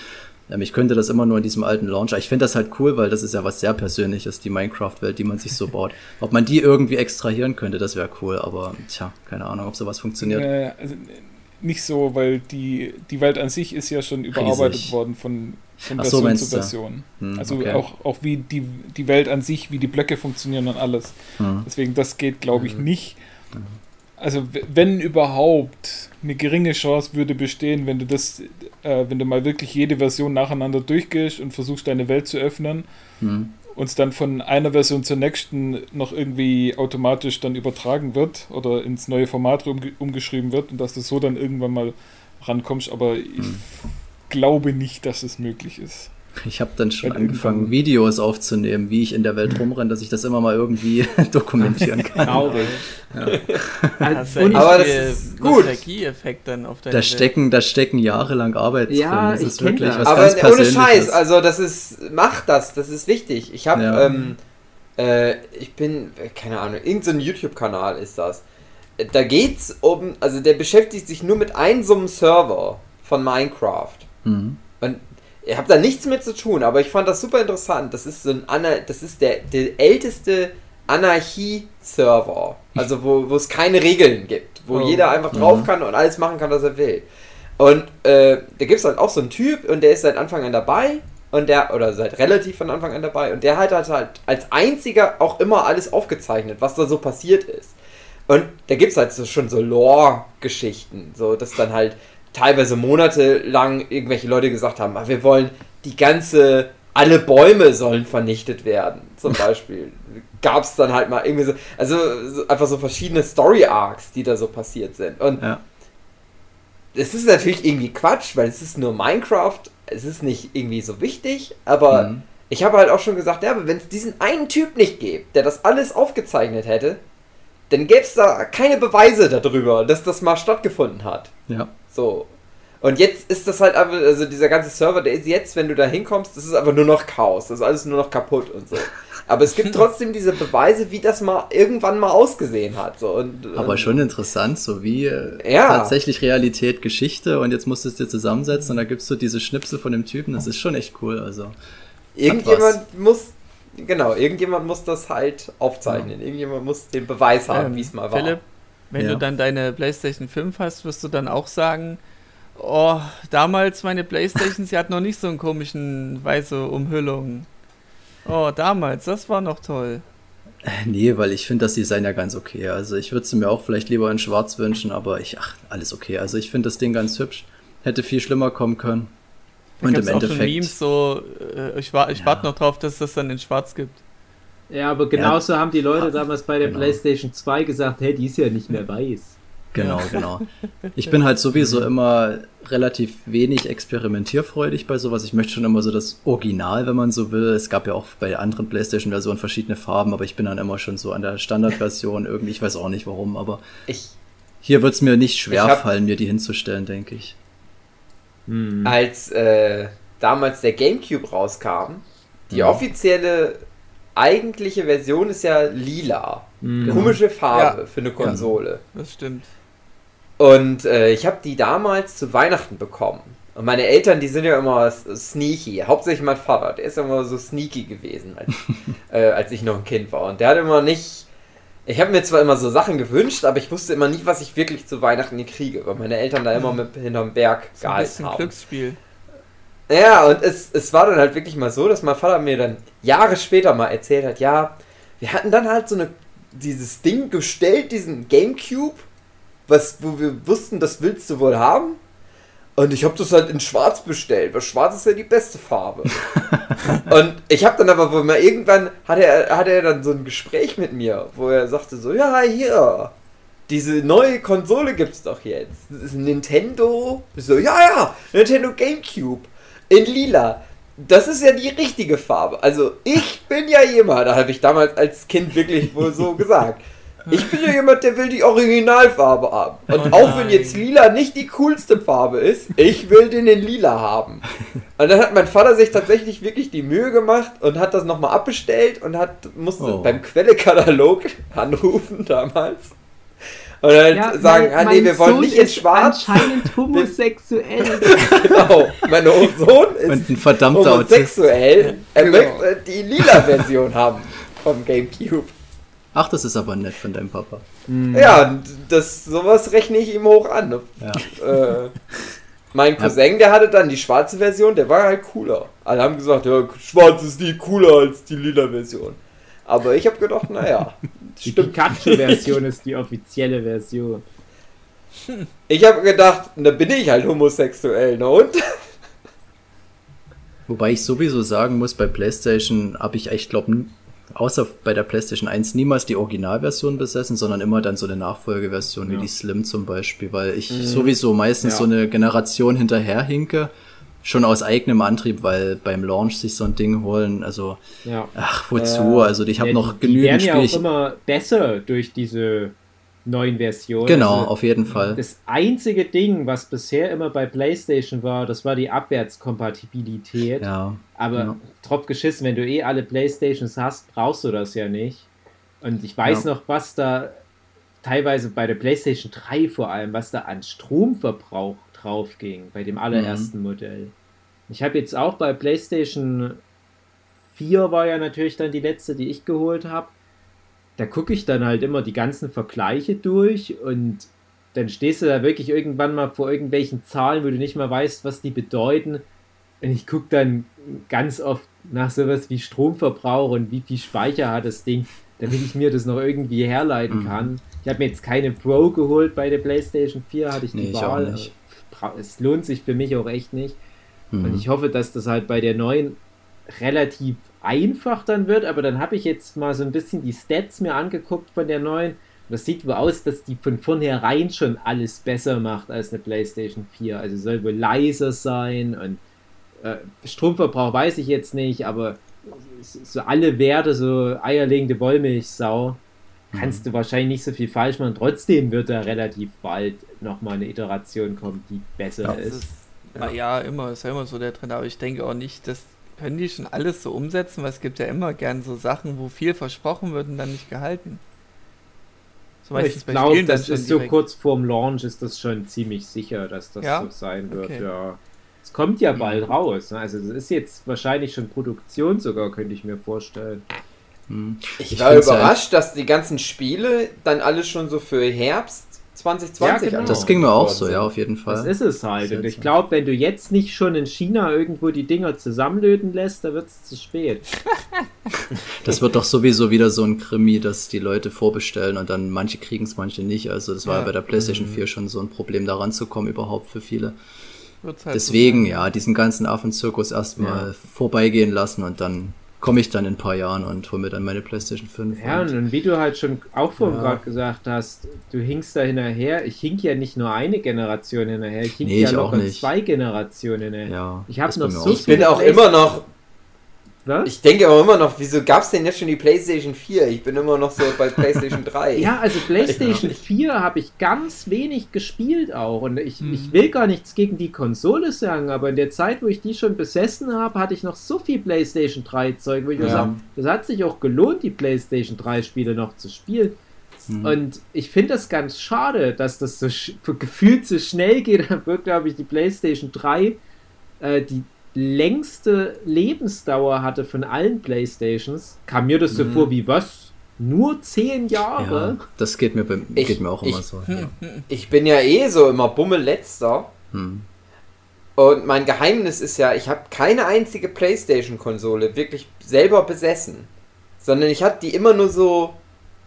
Ähm, ich könnte das immer nur in diesem alten Launcher. Ich finde das halt cool, weil das ist ja was sehr Persönliches, die Minecraft-Welt, die man sich so baut. Ob man die irgendwie extrahieren könnte, das wäre cool, aber tja, keine Ahnung, ob sowas funktioniert. Äh, also, nicht so, weil die, die Welt an sich ist ja schon überarbeitet Riesig. worden von, von so, Version meinst zu? Version. Hm, also okay. auch, auch wie die, die Welt an sich, wie die Blöcke funktionieren und alles. Hm. Deswegen, das geht, glaube ich, nicht. Also, w- wenn überhaupt eine geringe Chance würde bestehen, wenn du das, äh, wenn du mal wirklich jede Version nacheinander durchgehst und versuchst, deine Welt zu öffnen Hm. und es dann von einer Version zur nächsten noch irgendwie automatisch dann übertragen wird oder ins neue Format umge umgeschrieben wird und dass du so dann irgendwann mal rankommst, aber ich glaube nicht, dass es möglich ist. Ich habe dann schon angefangen, Videos aufzunehmen, wie ich in der Welt rumrenne, dass ich das immer mal irgendwie dokumentieren kann. Traurig. Hast Und- ja Aber das ist gut. Nostalgie-Effekt dann auf Da Welt. stecken, da stecken jahrelang Arbeit Ja, drin. Das ich ist wirklich das. was Aber ganz ohne. Scheiß, also das ist, macht das, das ist wichtig. Ich habe, Ja. ähm, äh, ich bin, keine Ahnung, irgendein YouTube-Kanal ist das. Da geht's um, also der beschäftigt sich nur mit einem so einem Server von Minecraft. Mhm. Und ihr habt da nichts mit zu tun, aber ich fand das super interessant. Das ist so ein Ana das ist der, der älteste Anarchie-Server. Also wo, wo es keine Regeln gibt. Wo Oh. jeder einfach drauf kann und alles machen kann, was er will. Und äh, da gibt es halt auch so einen Typ und der ist seit Anfang an dabei. Und der, oder seit relativ von Anfang an dabei. Und der hat halt, halt als einziger auch immer alles aufgezeichnet, was da so passiert ist. Und da gibt es halt so, schon so Lore-Geschichten. So, dass dann halt teilweise monatelang irgendwelche Leute gesagt haben, "Ah, wir wollen die ganze, alle Bäume sollen vernichtet werden. Zum Beispiel. Gab es dann halt mal irgendwie so, also so, einfach so verschiedene Story-Arcs, die da so passiert sind. Und Ja. es ist natürlich irgendwie Quatsch, weil es ist nur Minecraft, es ist nicht irgendwie so wichtig, aber Mhm. ich habe halt auch schon gesagt, ja, aber wenn es diesen einen Typ nicht gäbe, der das alles aufgezeichnet hätte, dann gäbe es da keine Beweise darüber, dass das mal stattgefunden hat. Ja. So. Und jetzt ist das halt einfach, also dieser ganze Server, der ist jetzt, wenn du da hinkommst, das ist einfach nur noch Chaos. Das ist alles nur noch kaputt und so. Aber es gibt trotzdem diese Beweise, wie das mal irgendwann mal ausgesehen hat. So. Und, Aber und- schon interessant, so wie äh, Ja. tatsächlich Realität, Geschichte und jetzt musst du es dir zusammensetzen und da gibst du diese Schnipsel von dem Typen, das ist schon echt cool. Also Irgendjemand muss, genau, irgendjemand muss das halt aufzeichnen. Irgendjemand muss den Beweis haben, Ähm, wie es mal war. Philipp, wenn Ja. du dann deine PlayStation 5 hast, wirst du dann auch sagen, oh, damals meine PlayStation, sie hat noch nicht so einen komischen weiße Umhüllung. Oh, damals, das war noch toll. Nee, weil ich finde das Design ja ganz okay. Also ich würde es mir auch vielleicht lieber in schwarz wünschen, aber ich, ach, alles okay. Also ich finde das Ding ganz hübsch. Hätte viel schlimmer kommen können. Da Und im auch schon Endeffekt. Memes so, äh, ich, wa ich Ja. warte noch drauf, dass das dann in schwarz gibt. Ja, aber genauso haben die Leute Ah, damals bei der genau. PlayStation 2 gesagt, hey, die ist ja nicht mehr weiß. Genau, genau. Ich bin halt sowieso immer relativ wenig experimentierfreudig bei sowas. Ich möchte schon immer so das Original, wenn man so will. Es gab ja auch bei anderen PlayStation-Versionen verschiedene Farben, aber ich bin dann immer schon so an der Standardversion irgendwie. Ich weiß auch nicht warum, aber Ich, hier wird es mir nicht schwer hab- fallen, mir die hinzustellen, denke ich. Hm. als äh, damals der GameCube rauskam, die Ja. offizielle eigentliche Version ist ja lila. Hm. Komische Farbe Ja. für eine Konsole. Das stimmt. Und äh, ich habe die damals zu Weihnachten bekommen. Und meine Eltern, die sind ja immer sneaky. Hauptsächlich mein Vater, der ist immer so sneaky gewesen, als, äh, als ich noch ein Kind war. Und der hat immer nicht. Ich habe mir zwar immer so Sachen gewünscht, aber ich wusste immer nicht, was ich wirklich zu Weihnachten kriege, weil meine Eltern da immer mit hinterm Berg So ein gehalten bisschen haben. Glücksspiel. Ja, und es, es war dann halt wirklich mal so, dass mein Vater mir dann Jahre später mal erzählt hat, ja, wir hatten dann halt so eine, dieses Ding gestellt, diesen Gamecube, was, wo wir wussten, das willst du wohl haben. Und ich habe das halt in Schwarz bestellt, weil Schwarz ist ja die beste Farbe. und ich habe dann aber mal irgendwann, hatte er, hatte er dann so ein Gespräch mit mir, wo er sagte so, ja, hier, diese neue Konsole gibt's doch jetzt. Das ist ein Nintendo. Ich So, ja, ja, Nintendo GameCube. In lila. Das ist ja die richtige Farbe. Also, ich bin ja jemand, da habe ich damals als Kind wirklich wohl so gesagt. Ich bin ja jemand, der will die Originalfarbe haben. Und Oh auch wenn jetzt lila nicht die coolste Farbe ist, ich will den in lila haben. Und dann hat mein Vater sich tatsächlich wirklich die Mühe gemacht und hat das nochmal abbestellt und hat musste Oh. beim Quellekatalog anrufen damals. Und halt Ja, sagen, mein- ah nee, wir wollen Sohn nicht in ist schwarz. Anscheinend homosexuell. genau, mein Sohn ist Und ein verdammter Autist. homosexuell. Er Genau. möchte die lila Version haben vom Gamecube. Ach, das ist aber nett von deinem Papa. Ja, und das, sowas rechne ich ihm hoch an. Ja. Äh, mein Cousin, der hatte dann die schwarze Version, der war halt cooler. Alle haben gesagt, ja, schwarz ist die cooler als die lila Version. Aber ich habe gedacht, naja, Die stimmt. Pikachu-Version ist die offizielle Version. Ich habe gedacht, da bin ich halt homosexuell, ne und? Wobei ich sowieso sagen muss, bei PlayStation habe ich echt, glaube außer bei der PlayStation 1 niemals die Originalversion besessen, sondern immer dann so eine Nachfolgeversion wie Ja. die Slim zum Beispiel, weil ich sowieso meistens Ja. so eine Generation hinterherhinke. Schon aus eigenem Antrieb, weil beim Launch sich so ein Ding holen, also Ja. ach, wozu? Ja. also ich habe noch die, die genügend werden ja auch Spiele. immer besser durch diese neuen Versionen. Genau, Also, auf jeden Fall. Das einzige Ding, was bisher immer bei PlayStation war, das war die Abwärtskompatibilität. Ja, Aber Ja. Drauf geschissen, wenn du eh alle Playstations hast, brauchst du das ja nicht. Und ich weiß Ja. noch, was da teilweise bei der PlayStation 3 vor allem, was da an Stromverbrauch drauf ging, bei dem allerersten Modell. Ich habe jetzt auch bei PlayStation 4 war ja natürlich dann die letzte, die ich geholt habe. Da gucke ich dann halt immer die ganzen Vergleiche durch und dann stehst du da wirklich irgendwann mal vor irgendwelchen Zahlen, wo du nicht mal weißt, was die bedeuten. Und ich gucke dann ganz oft nach sowas wie Stromverbrauch und wie viel Speicher hat das Ding, damit ich mir das noch irgendwie herleiten Mhm. kann. Ich habe mir jetzt keine Pro geholt bei der PlayStation 4, hatte ich die Nee, ich Wahl. Bra- Es lohnt sich für mich auch echt nicht. Mhm. Und ich hoffe, dass das halt bei der neuen relativ einfach dann wird, aber dann habe ich jetzt mal so ein bisschen die Stats mir angeguckt von der neuen. Und das sieht wohl aus, dass die von vornherein schon alles besser macht als eine PlayStation 4. Also soll wohl leiser sein und äh, Stromverbrauch weiß ich jetzt nicht, aber so alle Werte, so eierlegende Wollmilchsau. kannst du wahrscheinlich nicht so viel falsch machen. Trotzdem wird da relativ bald nochmal eine Iteration kommen, die besser Ja. Ist. ist, ja. ja, immer, ist ja immer so der Trend, aber ich denke auch nicht, das können die schon alles so umsetzen, weil es gibt ja immer gern so Sachen, wo viel versprochen wird und dann nicht gehalten. So meistens ich bei glaube, das schon ist so direkt. kurz vorm Launch ist das schon ziemlich sicher, dass das Ja? so sein wird. Okay. Ja. Es kommt ja bald raus. Ne? Also es ist jetzt wahrscheinlich schon Produktion sogar, könnte ich mir vorstellen. Hm. Ich, Ich war ja- überrascht, dass die ganzen Spiele dann alles schon so für Herbst 2020 Ja, genau. Das ging mir auch so, ja, auf jeden Fall. Das ist es halt. Und ich glaube, wenn du jetzt nicht schon in China irgendwo die Dinger zusammenlöten lässt, da wird es zu spät. Das wird doch sowieso wieder so ein Krimi, dass die Leute vorbestellen und dann manche kriegen es, manche nicht. Also das war ja Ja. bei der Mhm. PlayStation 4 schon so ein Problem, da ranzukommen überhaupt für viele. Wird's halt so Deswegen, sein. ja, diesen ganzen Affenzirkus erstmal Ja. vorbeigehen lassen und dann komme ich dann in ein paar Jahren und hole mir dann meine PlayStation 5. Ja, und, und, wie du halt schon auch vorhin Ja. gerade gesagt hast, du hinkst da hinterher. Ich hink ja nicht nur eine Generation hinterher, ich hink Nee, ja ich nicht. zwei Generationen hinterher. ja, Ich hab ist noch so Ich bin auch immer noch, Was? ich denke aber immer noch, wieso gab es denn jetzt schon die PlayStation 4? Ich bin immer noch so bei PlayStation 3. Ja, also PlayStation 4 habe ich ganz wenig gespielt auch. Und ich, Hm. ich will gar nichts gegen die Konsole sagen, aber in der Zeit, wo ich die schon besessen habe, hatte ich noch so viel PlayStation 3 Zeug, wo ich Ja. sage, das hat sich auch gelohnt, die PlayStation 3 Spiele noch zu spielen. Hm. Und ich finde das ganz schade, dass das so gefühlt so schnell geht. Da wird, glaube ich, die PlayStation 3 äh, die längste Lebensdauer hatte von allen PlayStations. Kam mir das so Mhm. vor wie was? Nur zehn Jahre? ja, das geht mir, bei, Ich- geht mir auch immer ich- so. Ja. Ich bin ja eh so immer Bummel-Letzter. Hm. Und mein Geheimnis ist ja, ich habe keine einzige PlayStation-Konsole wirklich selber besessen. Sondern ich habe die immer nur so,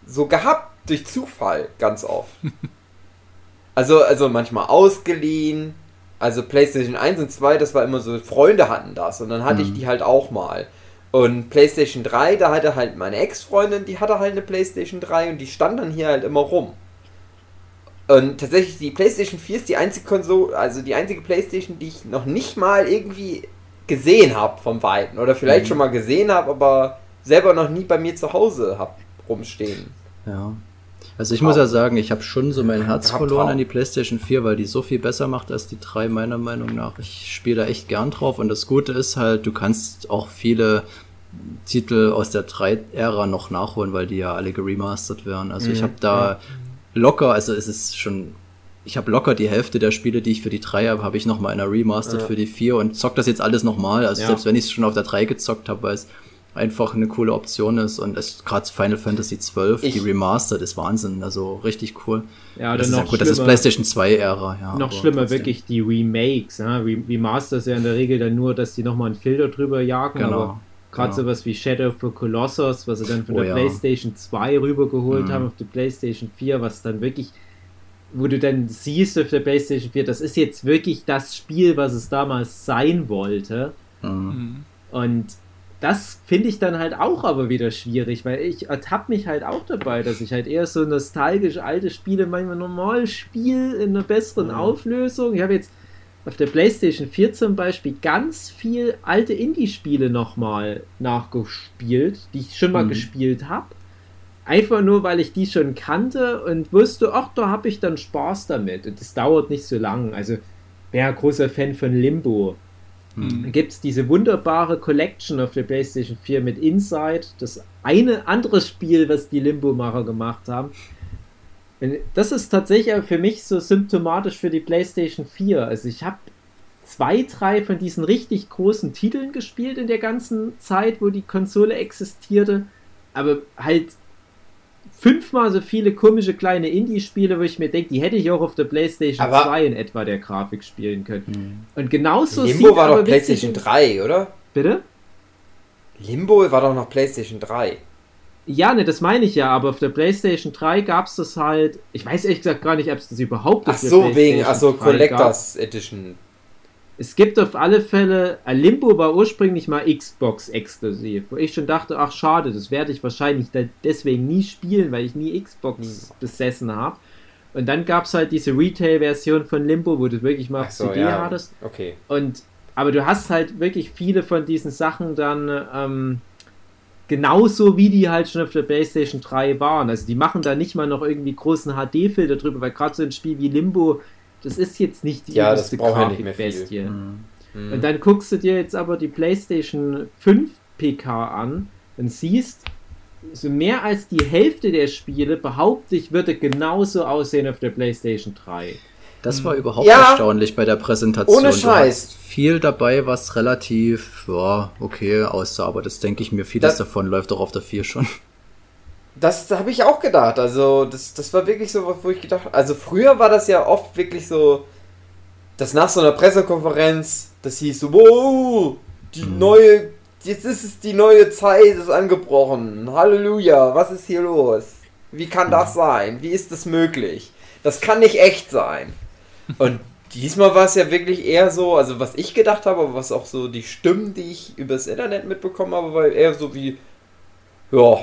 so gehabt, durch Zufall, ganz oft. also, also manchmal ausgeliehen. Also PlayStation 1 und 2, das war immer so, Freunde hatten das. Und dann hatte ich Mhm. die halt auch mal. Und PlayStation 3, da hatte halt meine Ex-Freundin, die hatte halt eine PlayStation 3 und die stand dann hier halt immer rum. Und tatsächlich, die PlayStation 4 ist die einzige Konsole, also die einzige PlayStation, die ich noch nicht mal irgendwie gesehen habe vom Weiten. Oder vielleicht Mhm. schon mal gesehen habe, aber selber noch nie bei mir zu Hause habe rumstehen. Ja. Also ich muss ja sagen, ich habe schon so mein Herz verloren Traum. an die PlayStation 4, weil die so viel besser macht als die 3 meiner Meinung nach. Ich spiele da echt gern drauf und das Gute ist halt, du kannst auch viele Titel aus der 3-Ära noch nachholen, weil die ja alle geremastert werden. Also ich Mhm, habe da locker, also es ist schon, ich habe locker die Hälfte der Spiele, die ich für die 3 habe, habe ich nochmal in einer Remastered Ja. für die 4 und zock das jetzt alles nochmal. Also Ja. selbst wenn ich es schon auf der 3 gezockt habe, weil es einfach eine coole Option ist und es gerade Final Fantasy 12, Ich- die Remastered ist Wahnsinn, also richtig cool. Ja, oder das ist ja noch gut, das ist schlimmer- PlayStation 2 Ära, ja. Noch schlimmer trotzdem. wirklich die Remakes. Ja? Remasters ja in der Regel dann nur, dass die nochmal einen Filter drüber jagen, aber Genau. gerade genau. sowas wie Shadow of the Colossus, was sie dann von Oh der ja. PlayStation 2 rübergeholt Mhm. haben auf die PlayStation 4, was dann wirklich, wo du dann siehst auf der PlayStation 4, das ist jetzt wirklich das Spiel, was es damals sein wollte. Mhm. Mhm. Und das finde ich dann halt auch aber wieder schwierig, weil ich ertappe mich halt auch dabei, dass ich halt eher so nostalgisch alte Spiele manchmal normal spiele in einer besseren Mhm. Auflösung. Ich habe jetzt auf der PlayStation 4 zum Beispiel ganz viel alte Indie-Spiele nochmal nachgespielt, die ich schon mal Mhm. gespielt habe. Einfach nur, weil ich die schon kannte und wusste, ach, da habe ich dann Spaß damit. Und das dauert nicht so lang. Also, wäre ein großer Fan von Limbo. Mhm. gibt es diese wunderbare Collection auf der PlayStation 4 mit Inside, das eine andere Spiel, was die Limbo-Macher gemacht haben. Das ist tatsächlich für mich so symptomatisch für die PlayStation 4. Also ich habe zwei, drei von diesen richtig großen Titeln gespielt in der ganzen Zeit, wo die Konsole existierte, aber halt fünfmal so viele komische kleine Indie-Spiele, wo ich mir denke, die hätte ich auch auf der PlayStation Aber- 2 in etwa der Grafik spielen können. Mhm. Und genauso Limbo war aber doch PlayStation 3, oder? Bitte? Limbo war doch noch PlayStation 3. Ja, ne, das meine ich ja, aber auf der PlayStation 3 gab es das halt. Ich weiß ehrlich gesagt gar nicht, ob es das überhaupt Ach auf der so, wegen, ach so, 3 Collectors Edition. Es gibt auf alle Fälle. Limbo war ursprünglich mal Xbox exklusiv, wo ich schon dachte, ach schade, das werde ich wahrscheinlich deswegen nie spielen, weil ich nie Xbox besessen habe. Und dann gab es halt diese Retail-Version von Limbo, wo du wirklich mal so, CD ja. hattest. Okay. Und aber du hast halt wirklich viele von diesen Sachen dann ähm, genauso wie die halt schon auf der PlayStation 3 waren. Also die machen da nicht mal noch irgendwie großen HD-Filter drüber, weil gerade so ein Spiel wie Limbo, das ist jetzt nicht die Ja, viel. Grafikbestie. Mhm. Mhm. Und dann guckst du dir jetzt aber die PlayStation 5 PK an und siehst, so mehr als die Hälfte der Spiele, behaupte ich, würde genauso aussehen auf der PlayStation 3. Das war überhaupt Ja. erstaunlich bei der Präsentation. Ohne Scheiß. viel dabei, was relativ, ja, okay aussah, aber das denke ich mir, vieles Das- davon läuft auch auf der 4 schon. Das habe ich auch gedacht. Also, das, das war wirklich so, wo ich gedacht Also, früher war das ja oft wirklich so, dass nach so einer Pressekonferenz, das hieß so, wow, die Mhm. neue, jetzt ist es die neue Zeit, ist angebrochen. Halleluja, was ist hier los? Wie kann das sein? Wie ist das möglich? Das kann nicht echt sein. Und diesmal war es ja wirklich eher so, also was ich gedacht habe, aber was auch so die Stimmen, die ich übers Internet mitbekommen habe, war eher so wie, ja,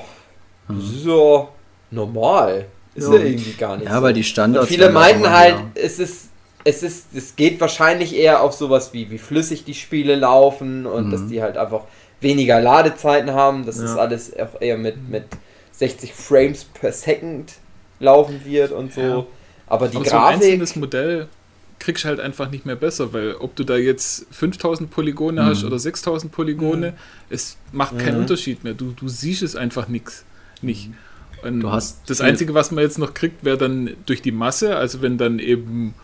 das ist ja normal. Ist ja, Ja. irgendwie gar nicht Ja, so. weil die Standards. Und viele meinten halt, mehr. es ist, es ist, es geht wahrscheinlich eher auf sowas wie, wie flüssig die Spiele laufen und Mhm. dass die halt einfach weniger Ladezeiten haben, dass das Ja. alles auch eher mit, mit 60 Frames per Second laufen wird und so. Ja. Aber die Aber so ein Grafik, einzelnes Modell kriegst du halt einfach nicht mehr besser, weil ob du da jetzt 5000 Polygone hast Mhm. oder 6000 Polygone, es macht keinen Mhm. Unterschied mehr. Du, du siehst es einfach nix, nicht. Und Du hast das Einzige, was man jetzt noch kriegt, wäre dann durch die Masse, also wenn dann eben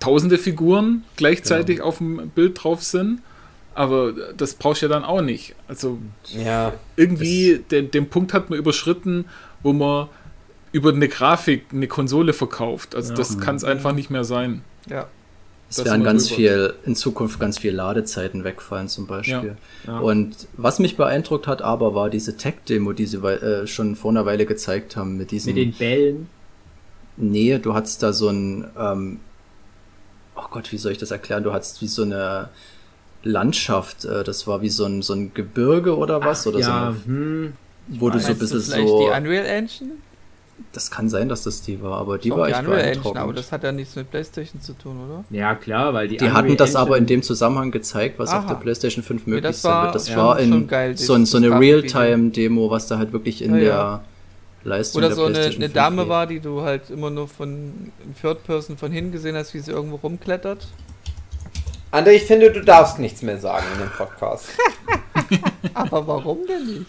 tausende Figuren gleichzeitig Genau. auf dem Bild drauf sind. Aber das brauchst du ja dann auch nicht. Also ja, irgendwie den, den Punkt hat man überschritten, wo man über eine Grafik eine Konsole verkauft. Also Ja. das kann es einfach nicht mehr sein. Ja. Es werden ganz drüber. viel, in Zukunft ganz viel Ladezeiten wegfallen zum Beispiel. Ja. Und was mich beeindruckt hat aber, war diese Tech-Demo, die sie äh, schon vor einer Weile gezeigt haben mit diesem... Mit den Bällen. Nee, du hattest da so ein, ähm, oh Gott, wie soll ich das erklären? Du hattest wie so eine Landschaft, äh, das war wie so ein, so ein Gebirge oder was? oder so ja, eine, hm, wo du so ein bisschen so, die Unreal Engine? Das kann sein, dass das die war, aber die Doch, war die echt Unreal Engine, beeindruckend. aber das hat ja nichts mit PlayStation zu tun, oder? ja klar, weil die die Unreal hatten das aber in Engine- dem Zusammenhang gezeigt, was auf Aha. der PlayStation 5 Nee, möglich das sein war- wird. Das ja, war schon in geil, so, dieses so eine. Realtime-Demo, was da halt wirklich in Ja, der ja. Leistung Oder der so eine, PlayStation eine 5 Dame lief. war, die du halt immer nur von Third Person von hinten gesehen hast, wie sie irgendwo rumklettert. André, ich finde, du darfst nichts mehr sagen in dem Podcast. Aber warum denn nicht?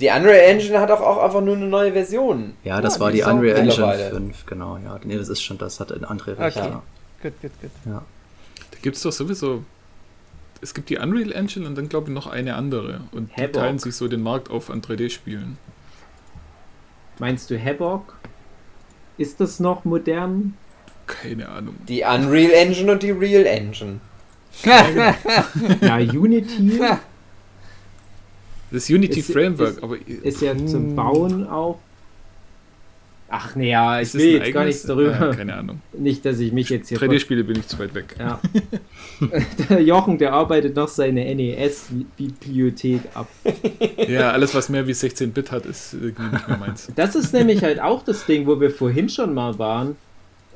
Die Unreal Engine hat auch, auch einfach nur eine neue Version. Ja, das Ja, war die die Unreal Engine mittlerweile. 5, genau, ja. Nee, das ist schon, das hat eine andere recht, Okay. ja. Gut, gut, gut. ja. Da gibt es doch sowieso. Es gibt die Unreal Engine und dann glaube ich noch eine andere. Und die Havoc. teilen sich so den Markt auf an 3D-Spielen. Meinst du Havoc? Ist das noch modern? Keine Ahnung. Die Unreal Engine und die Real Engine. Ja, Unity Das Unity Ist- Framework, ist- aber ist ja zum Hm. Bauen auch. Ach nee, ja, ich will jetzt gar nichts darüber. Ah, keine Ahnung. Nicht, dass ich mich jetzt hier. 3D-Spiele bin ich zu weit weg. Ja. der Jochen, der arbeitet noch seine NES-Bibliothek ab. Ja, alles, was mehr wie 16-Bit hat, ist irgendwie nicht mehr meins. Das ist nämlich halt auch das Ding, wo wir vorhin schon mal waren,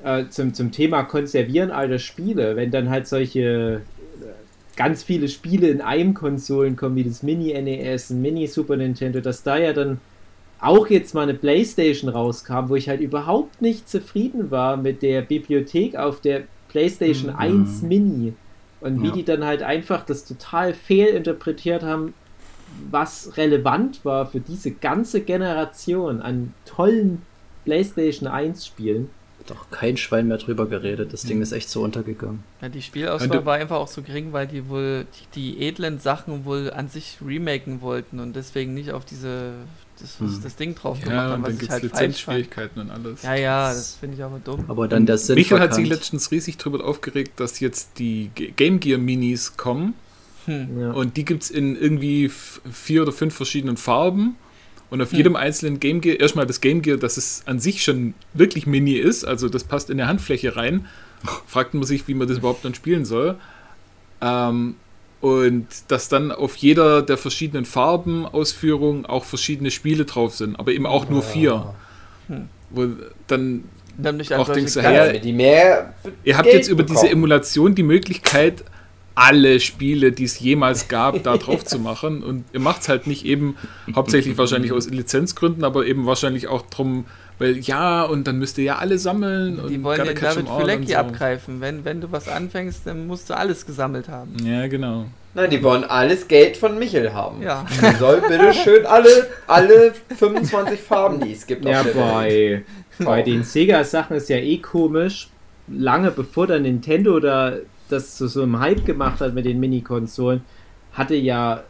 äh, zum, zum Thema Konservieren alter Spiele. Wenn dann halt solche ganz viele Spiele in einem Konsolen kommen, wie das Mini-NES, ein Mini-Super Nintendo, dass da ja dann auch jetzt mal eine Playstation rauskam, wo ich halt überhaupt nicht zufrieden war mit der Bibliothek auf der Playstation Mhm. 1 Mini. Und wie Ja. die dann halt einfach das total fehlinterpretiert haben, was relevant war für diese ganze Generation an tollen PlayStation 1 Spielen. Doch kein Schwein mehr drüber geredet. Das Ding ist echt so untergegangen. Ja, die Spielauswahl war einfach auch so gering, weil die wohl die, die edlen Sachen wohl an sich remaken wollten und deswegen nicht auf diese das, was Hm. das Ding drauf gemacht Ja, haben, und was dann ich halt. Lizenzschwierigkeiten und alles. Ja, ja, das finde ich aber dumm. Aber dann der Sinn Michael hat sich verkannt. letztens riesig darüber aufgeregt, dass jetzt die Game Gear Minis kommen Hm. Ja. und die gibt es in irgendwie vier oder fünf verschiedenen Farben. Und auf Hm. jedem einzelnen Game Gear, erstmal das Game Gear, dass es an sich schon wirklich mini ist, also das passt in der Handfläche rein, fragt man sich, wie man das überhaupt dann spielen soll. Ähm, und dass dann auf jeder der verschiedenen Farben Ausführungen auch verschiedene Spiele drauf sind, aber eben auch nur vier. Hm. Wo dann Auch denkst du, mehr Ihr habt Geld jetzt über diese. Emulation die Möglichkeit, alle Spiele, die es jemals gab, da drauf zu machen. Und ihr macht es halt nicht eben hauptsächlich wahrscheinlich aus Lizenzgründen, aber eben wahrscheinlich auch drum, weil ja, und dann müsst ihr ja alle sammeln. Die und wollen den David und so. abgreifen. Wenn, wenn du was anfängst, dann musst du alles gesammelt haben. Ja, genau. Nein, die wollen alles Geld von Michel haben. Ja. Die soll bitte schön alle, alle 25 Farben, die es gibt. Ja, auf der Welt. bei, bei den Sega-Sachen ist ja eh komisch. Lange bevor dann Nintendo da das zu so einem Hype gemacht hat mit den Mini-Konsolen, hatte ja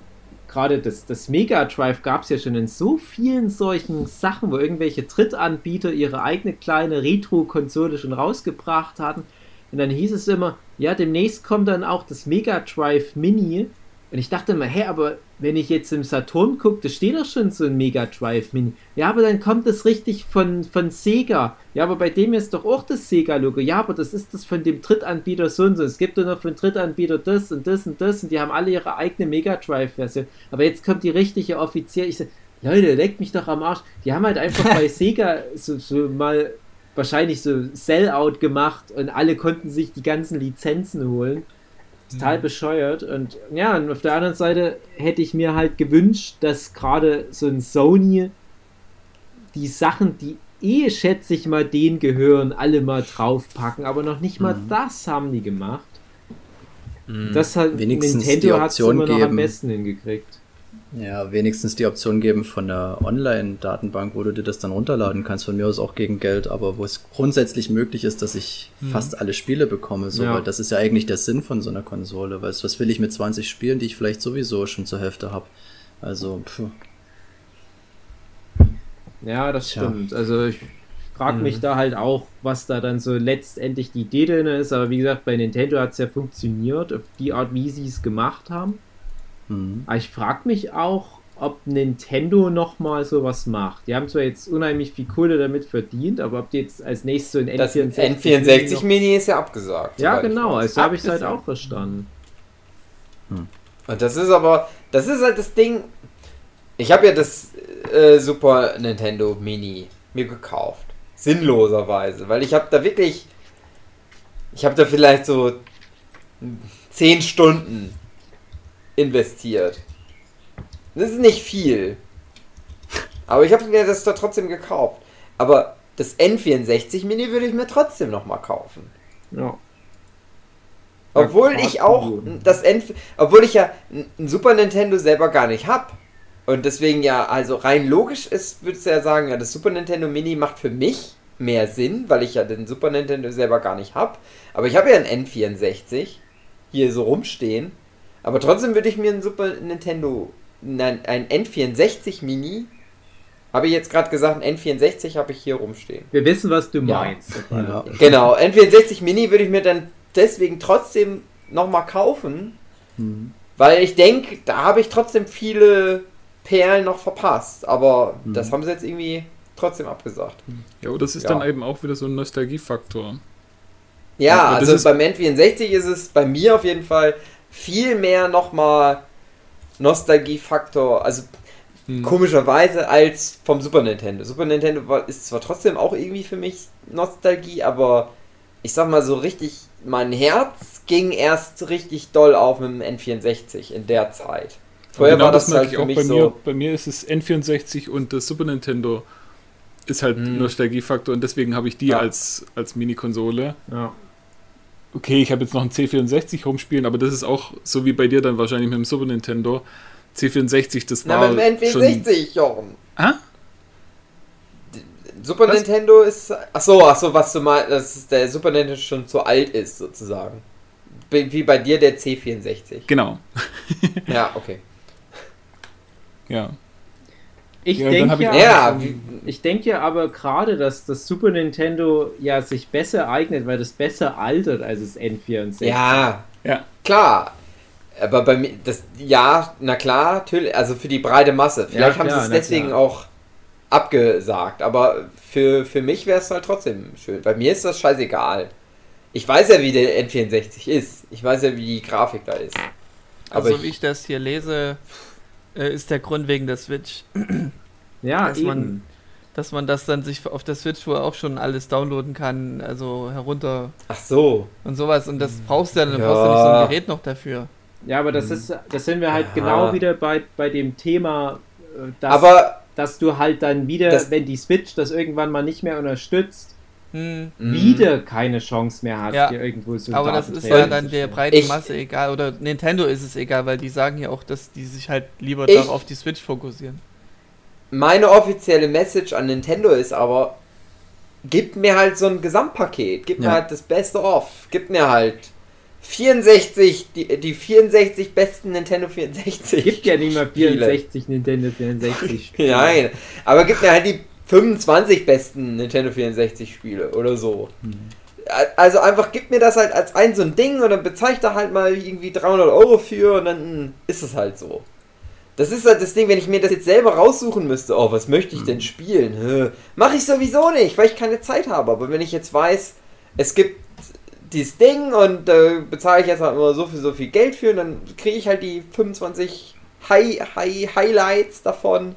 gerade das, das Mega Drive gab es ja schon in so vielen solchen Sachen, wo irgendwelche Drittanbieter ihre eigene kleine Retro-Konsole schon rausgebracht hatten. Und dann hieß es immer, ja, demnächst kommt dann auch das Mega Drive Mini. Und ich dachte immer, hä, aber wenn ich jetzt im Saturn gucke, da steht doch schon so ein Mega Drive Mini. Ja, aber dann kommt das richtig von, von Sega. Ja, aber bei dem ist doch auch das Sega-Logo. Ja, aber das ist das von dem Drittanbieter so und so. Es gibt doch noch von Drittanbieter das und das und das und die haben alle ihre eigene Mega Drive-Version. Aber jetzt kommt die richtige offiziell. Ich sage, Leute, leckt mich doch am Arsch. Die haben halt einfach bei Sega so, so mal wahrscheinlich so Sellout gemacht und alle konnten sich die ganzen Lizenzen holen. Total bescheuert. Und ja, und auf der anderen Seite hätte ich mir halt gewünscht, dass gerade so ein Sony die Sachen, die eh, schätze ich mal, denen gehören, alle mal draufpacken. Aber noch nicht mal Mhm. das haben die gemacht. Mhm. Das hat Wenigstens Nintendo hat Option immer noch am besten hingekriegt. Ja, wenigstens die Option geben von der Online-Datenbank, wo du dir das dann runterladen kannst, von mir aus auch gegen Geld, aber wo es grundsätzlich möglich ist, dass ich fast alle Spiele bekomme, so, Ja. weil das ist ja eigentlich der Sinn von so einer Konsole, weißt du, was will ich mit 20 Spielen, die ich vielleicht sowieso schon zur Hälfte habe? Also, puh. Ja, das Tja. stimmt. Also ich frage Mhm. mich da halt auch, was da dann so letztendlich die Idee drin ist. Aber wie gesagt, bei Nintendo hat es ja funktioniert, auf die Art, wie sie es gemacht haben. Mhm. Aber ich frage mich auch, ob Nintendo nochmal sowas macht. Die haben zwar jetzt unheimlich viel Kohle damit verdient, aber ob die jetzt als nächstes so ein Das N64, N64 noch- Mini ist ja abgesagt. Ja, genau, also habe ich es halt auch verstanden. Und das ist aber, das ist halt das Ding. Ich habe ja das äh, Super Nintendo Mini mir gekauft. Sinnloserweise, weil ich habe da wirklich, ich habe da vielleicht so 10 Stunden investiert. Das ist nicht viel. Aber ich habe mir das da trotzdem gekauft. Aber das N64 Mini würde ich mir trotzdem nochmal kaufen. Ja. Obwohl Ja, ich auch das N obwohl ich ja ein Super Nintendo selber gar nicht hab. Und deswegen ja, also rein logisch ist, würdest du ja sagen, ja, das Super Nintendo Mini macht für mich mehr Sinn, weil ich ja den Super Nintendo selber gar nicht hab. Aber ich habe ja ein N64 hier so rumstehen. Aber trotzdem würde ich mir ein Super Nintendo, nein, ein N64 Mini, habe ich jetzt gerade gesagt, ein N64 habe ich hier rumstehen. Wir wissen, was du Ja. meinst. Ja. Genau, N64 Mini würde ich mir dann deswegen trotzdem nochmal kaufen, Mhm. weil ich denke, da habe ich trotzdem viele Perlen noch verpasst. Aber Mhm. das haben sie jetzt irgendwie trotzdem abgesagt. Ja, aber das ist Ja. dann eben auch wieder so ein Nostalgiefaktor. Ja, also beim N64 ist es bei mir auf jeden Fall viel mehr nochmal Nostalgiefaktor, also Hm. komischerweise als vom Super Nintendo. Super Nintendo war, ist zwar trotzdem auch irgendwie für mich Nostalgie, aber ich sag mal so richtig, mein Herz ging erst richtig doll auf mit dem N64 in der Zeit. Vorher genau war das, merke halt ich für auch mich bei so. mir. Bei mir ist es N64 und das Super Nintendo ist halt Mhm. Nostalgiefaktor und deswegen habe ich die Ja. als, als Mini-Konsole. Ja. Okay, ich habe jetzt noch ein C64 rumspielen, aber das ist auch so wie bei dir dann wahrscheinlich mit dem Super Nintendo. C64, das Na, war mit dem schon... N64, Jochen. Ah? Super Was? Nintendo ist. Achso, achso, was du meinst, dass der Super Nintendo schon zu alt ist, sozusagen. Wie bei dir der C64. Genau, Ja, okay. ja. Ich Ja, denke ja, Ja, Ich denke ja aber gerade, dass das Super Nintendo ja sich besser eignet, weil das besser altert als das N64. ja, Ja, klar. Aber bei mir, das, ja, na klar, natürlich, also für die breite Masse. Vielleicht haben klar, sie es deswegen klar. auch abgesagt, aber für, für mich wäre es halt trotzdem schön. Bei mir ist das scheißegal. Ich weiß ja, wie der N64 ist. Ich weiß ja, wie die Grafik da ist. Aber Also ich- wie ich das hier lese, äh, ist der Grund wegen der Switch. ja dass eben. man- dass man das dann sich auf der Switch wohl auch schon alles downloaden kann, also herunter Ach so. und sowas. Und das brauchst du ja, dann Ja. brauchst du nicht so ein Gerät noch dafür. Ja, aber das ist, das sind wir halt Ja. genau wieder bei, bei dem Thema, äh, dass, Aber dass du halt dann wieder, Das- wenn die Switch das irgendwann mal nicht mehr unterstützt, Hm. wieder keine Chance mehr hast, Ja. irgendwo so Aber das ist ja dann der breiten Ich- Masse egal. Oder Nintendo ist es egal, weil die sagen ja auch, dass die sich halt lieber Ich- darauf auf die Switch fokussieren. meine offizielle Message an Nintendo ist aber, gib mir halt so ein Gesamtpaket, gib mir Ja. halt das Beste off, gib mir halt 64, die, die 64 besten Nintendo 64. gibt ja nicht mehr Spiele. 64 Nintendo 64 Spiele. Nein, aber gib mir halt die 25 besten Nintendo 64 Spiele oder so. Also einfach gib mir das halt als ein so ein Ding und dann bezahle ich da halt mal irgendwie 300 Euro für und dann ist es halt so. Das ist halt das Ding, wenn ich mir das jetzt selber raussuchen müsste, oh, was möchte ich denn spielen? Mache ich sowieso nicht, weil ich keine Zeit habe. Aber wenn ich jetzt weiß, es gibt dieses Ding und äh, bezahle ich jetzt halt immer so viel, so viel Geld für und dann kriege ich halt die 25 High, High, Highlights davon.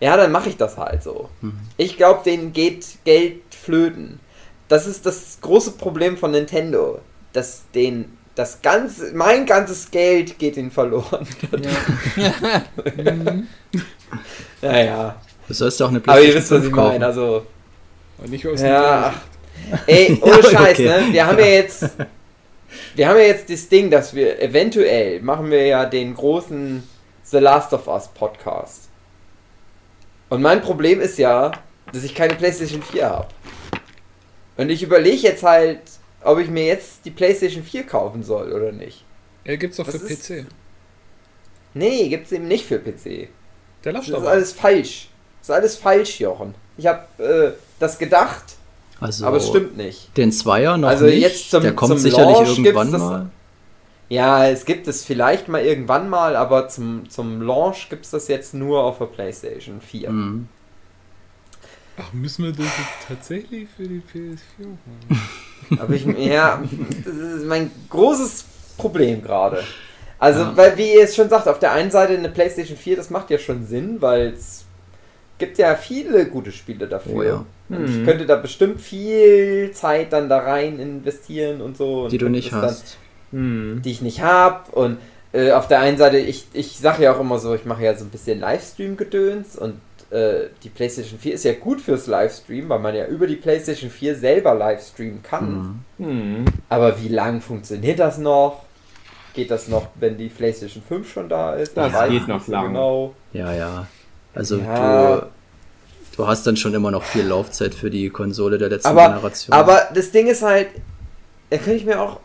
Ja, dann mache ich das halt so. Ich glaube, denen geht Geld flöten. Das ist das große Problem von Nintendo. Dass denen das ganze, mein ganzes Geld geht ihnen verloren. naja. Du sollst ja auch eine Aber ihr PlayStation wisst, was 5 ich meine. Also, Und nicht aus ja. Ey, ohne Ja, Scheiß, okay. ne? Wir haben ja jetzt. Wir haben ja jetzt das Ding, dass wir eventuell machen wir ja den großen The Last of Us Podcast. Und mein Problem ist ja, dass ich keine PlayStation 4 habe. Und ich überlege jetzt halt, ob ich mir jetzt die PlayStation 4 kaufen soll oder nicht. Er gibt's doch für ist- PC. Nee, gibt's eben nicht für PC. Der Das läuft ist aber. alles falsch. Das ist alles falsch, Jochen. Ich habe äh, das gedacht, Also, aber es stimmt nicht. Den Zweier noch Also nicht. jetzt zum- Der kommt zum sicherlich Launch irgendwann das- mal. Ja, es gibt es vielleicht mal irgendwann mal, aber zum, zum Launch gibt es das jetzt nur auf der PlayStation 4. Mhm. Ach, müssen wir das jetzt tatsächlich für die PS4 machen? Aber ich, ja, das ist mein großes Problem gerade. Also, Ja. weil, wie ihr es schon sagt, auf der einen Seite eine PlayStation 4, das macht ja schon Sinn, weil es gibt ja viele gute Spiele dafür. Oh ja. Und Mhm. Ich könnte da bestimmt viel Zeit dann da rein investieren und so. Und Die du könnte nicht hast. Hm. die ich nicht habe. Und äh, auf der einen Seite, ich, ich sage ja auch immer so, ich mache ja so ein bisschen Livestream-Gedöns und äh, die PlayStation 4 ist ja gut fürs Livestream, weil man ja über die PlayStation 4 selber Livestreamen kann. Mhm. Hm. Aber wie lang funktioniert das noch? Geht das noch, wenn die PlayStation 5 schon da ist? Das weiß geht noch nicht so lang. Genau. Ja, ja. Also Ja. du, du hast dann schon immer noch viel Laufzeit für die Konsole der letzten Aber, Generation. aber das Ding ist halt, da könnte ich mir auch,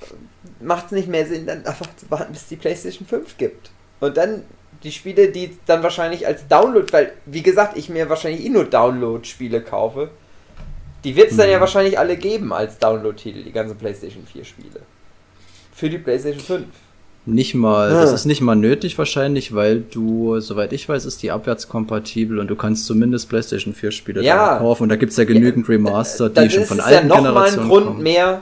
macht es nicht mehr Sinn, dann einfach zu warten, bis die PlayStation 5 gibt. Und dann die Spiele, die dann wahrscheinlich als Download, weil, wie gesagt, ich mir wahrscheinlich eh nur Download-Spiele kaufe, die wird es dann ja Mhm. wahrscheinlich alle geben als Download-Titel, die ganzen PlayStation 4-Spiele. Für die PlayStation 5. Nicht mal, das Ah. ist nicht mal nötig wahrscheinlich, weil du, soweit ich weiß, ist die abwärtskompatibel und du kannst zumindest PlayStation 4 Spiele Ja. kaufen und da gibt's ja genügend Remaster, dann die schon ist von es ja alten nochmal ein Generationen Grund kommen. mehr,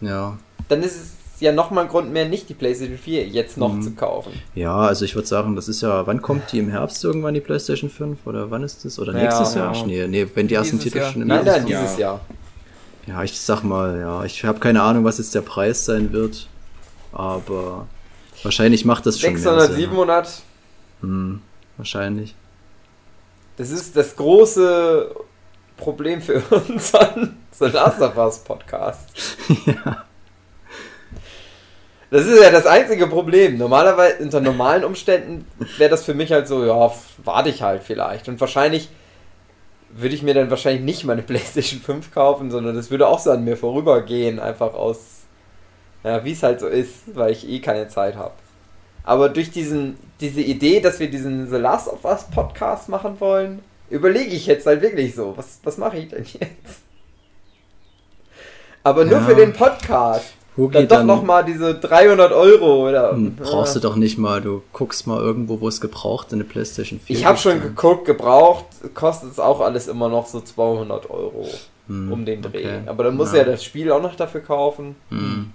Ja. dann ist es ja nochmal ein Grund mehr, nicht die PlayStation 4 jetzt noch Mhm. zu kaufen. ja, also ich würde sagen, das ist ja, wann kommt die im Herbst irgendwann die PlayStation 5 oder wann ist das? Oder Ja, nächstes ja. Jahr? Nee, nee, wenn die ersten Dieses Titel Jahr. schon im Nein, nein, dieses Jahr. Ja, ich sag mal, ja, ich habe keine Ahnung, was jetzt der Preis sein wird, aber wahrscheinlich macht das schon 600, mehr Sinn. 700 Hm, wahrscheinlich. Das ist das große Problem für unseren The Last of Us Podcast. ja. Das ist ja das einzige Problem. Normalerweise, unter normalen Umständen wäre das für mich halt so, ja, warte ich halt vielleicht. Und wahrscheinlich würde ich mir dann wahrscheinlich nicht meine PlayStation 5 kaufen, sondern das würde auch so an mir vorübergehen, einfach aus, ja, wie es halt so ist, weil ich eh keine Zeit habe. Aber durch diesen, diese Idee, dass wir diesen The Last of Us Podcast machen wollen, überlege ich jetzt halt wirklich so, was, was mache ich denn jetzt? Aber nur Ja. für den Podcast. Hugi, Dann doch dann- nochmal diese 300 Euro oder. Hm, Brauchst du Ja. doch nicht mal, du guckst mal irgendwo, wo es gebraucht in eine PlayStation 4 Ich habe schon geguckt, gebraucht, kostet es auch alles immer noch so 200 Euro Hm, um den Dreh. okay. Aber dann muss Ja. ja das Spiel auch noch dafür kaufen. Hm.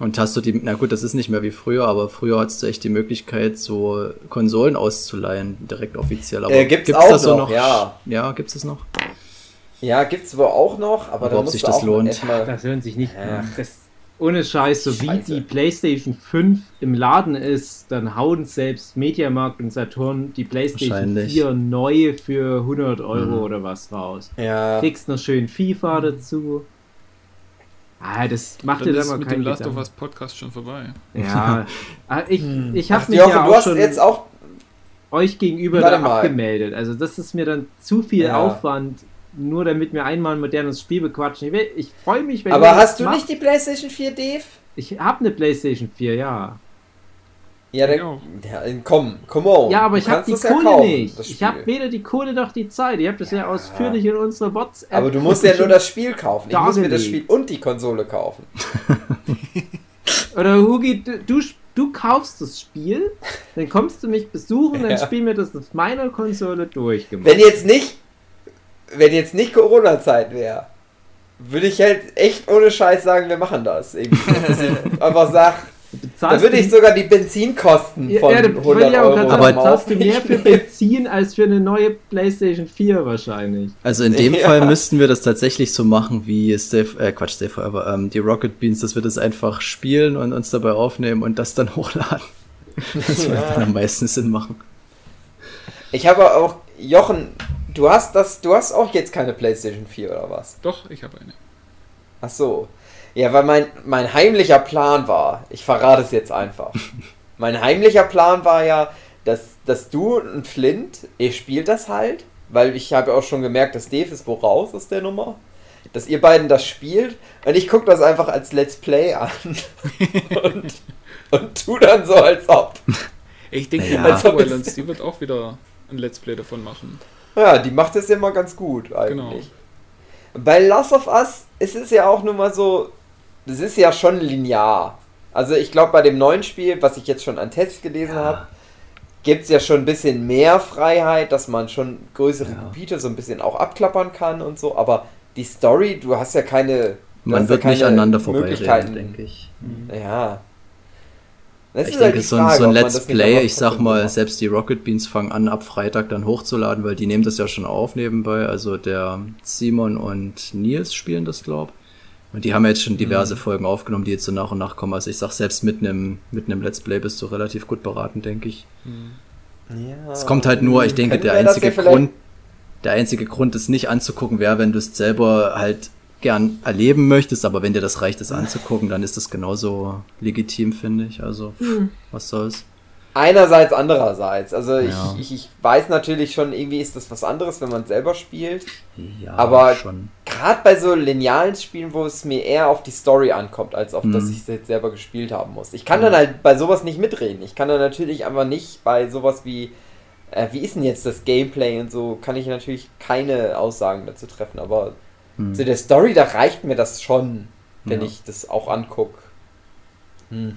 Und hast du die, na gut, das ist nicht mehr wie früher, aber früher hattest du echt die Möglichkeit, so Konsolen auszuleihen, direkt offiziell. Aber Äh, gibt's gibt's auch das so noch, ja. Ja, gibt's es noch? Ja, gibt's wohl auch noch, aber, da ob musst sich du das auch lohnt? Das hören sich nicht. Das, ohne Scheiß, so wie Scheiße. die PlayStation 5 im Laden ist, dann hauen selbst Mediamarkt und Saturn die PlayStation Wahrscheinlich. 4 neu für 100 Euro Mhm. oder was raus. Ja. Kriegst noch schön FIFA dazu. Ah, das macht dir Dann dann ist mal mit dem Last of. Us Podcast schon vorbei. Ja, Ah, ich, ich Ach, habe mich Jochen, ja du auch hast schon jetzt auch. euch gegenüber abgemeldet. Also das ist mir dann zu viel Ja. Aufwand, nur damit wir einmal ein modernes Spiel bequatschen. Ich, will- ich freue mich, wenn Aber ihr hast du macht. nicht die PlayStation 4, Dave? Ich habe eine PlayStation 4, ja. Ja, dann, ja komm, come on. Ja, aber Du ich habe die ja Kohle kaufen, nicht. Ich habe weder die Kohle noch die Zeit. Ich habe das ja ausführlich in unserer WhatsApp. Aber du musst ja nur das Spiel kaufen. Ich muss mir das. Spiel und die Konsole kaufen. Oder Hugi, du, du, du kaufst das Spiel, dann kommst du mich besuchen, dann Ja. spielen wir das auf meiner Konsole durchgemacht. Wenn jetzt nicht, wenn jetzt nicht Corona-Zeit wäre, würde ich halt echt ohne Scheiß sagen, wir machen das. Einfach sag, da würde ich sogar die Benzinkosten ja, von ja, da 100 wollte ich auch Euro sagen, zahlst du mehr für Benzin als für eine neue PlayStation 4 wahrscheinlich. Also in dem Ja. Fall müssten wir das tatsächlich so machen wie Stay, äh, Quatsch, Stay Forever, ähm, die Rocket Beans, dass wir das einfach spielen und uns dabei aufnehmen und das dann hochladen. Das würde dann am meisten Sinn machen. Ich habe auch, Jochen, du hast das, du hast auch jetzt keine PlayStation 4 oder was? Doch, ich habe eine. Ach so. Ja, weil mein, mein heimlicher Plan war, ich verrate es jetzt einfach. mein heimlicher Plan war ja, dass, dass du und Flint, ihr spielt das halt, weil ich habe auch schon gemerkt, dass Dave ist wo raus aus der Nummer. Dass ihr beiden das spielt und ich gucke das einfach als Let's Play an und, und tu dann so, als ob. Ich denke, Ja. die Balance, die wird auch wieder ein Let's Play davon machen. Ja, die macht es ja immer ganz gut eigentlich. Bei Last of Us ist es ja auch nur mal so, das ist ja schon linear. Also ich glaube bei dem neuen Spiel, was ich jetzt schon an Tests gelesen Ja. habe, gibt es ja schon ein bisschen mehr Freiheit, dass man schon größere Ja. Gebiete so ein bisschen auch abklappern kann und so. Aber die Story, du hast ja keine... Man wird ja nicht keine aneinander vorbeireden, denke ich. Ja. Das Ich halt denke, die so ein, Frage, so ein Let's Play, ich sag mal, macht. selbst die Rocket Beans fangen an, ab Freitag dann hochzuladen, weil die nehmen das ja schon auf nebenbei. Also der Simon und Nils spielen das, glaub. Und die haben jetzt schon diverse Mhm. Folgen aufgenommen, die jetzt so nach und nach kommen. Also ich sag, selbst mit einem mit einem Let's Play bist du relativ gut beraten, denke ich. Ja. Es kommt halt nur, ich denke, der einzige Grund, der einzige Grund, es nicht anzugucken, wäre, wenn du es selber halt gern erleben möchtest, aber wenn dir das reicht, es anzugucken, dann ist das genauso legitim, finde ich. Also, pff, was soll's. Einerseits, andererseits. Also Ja. ich, ich, ich weiß natürlich schon, irgendwie ist das was anderes, wenn man selber spielt. Ja, Aber- schon. Gerade bei so linearen Spielen, wo es mir eher auf die Story ankommt, als auf Mhm. dass ich es jetzt selber gespielt haben muss. Ich kann dann halt bei sowas nicht mitreden. Ich kann dann natürlich einfach nicht bei sowas wie, äh, wie ist denn jetzt das Gameplay und so, kann ich natürlich keine Aussagen dazu treffen. Aber Hm. zu der Story, da reicht mir das schon, wenn Ja. ich das auch angucke. Hm.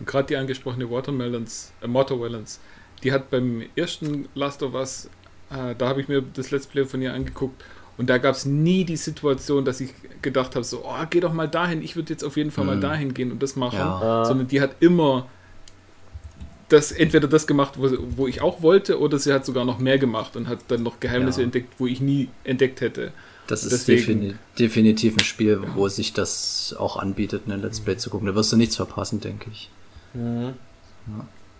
Und gerade die angesprochene Watermelons, äh, Watermelons, die hat beim ersten Last of Us, äh, da habe ich mir das Let's Play von ihr angeguckt und da gab es nie die Situation, dass ich gedacht habe, so, oh, geh doch mal dahin, ich würde jetzt auf jeden Fall mal Mhm. dahin gehen und das machen. Ja. Sondern die hat immer das, entweder das gemacht, wo, wo ich auch wollte, oder sie hat sogar noch mehr gemacht und hat dann noch Geheimnisse Ja. entdeckt, wo ich nie entdeckt hätte. Das ist defini definitiv ein Spiel, wo sich das auch anbietet, ein Let's Play zu gucken. Da wirst du nichts verpassen, denke ich. Mhm.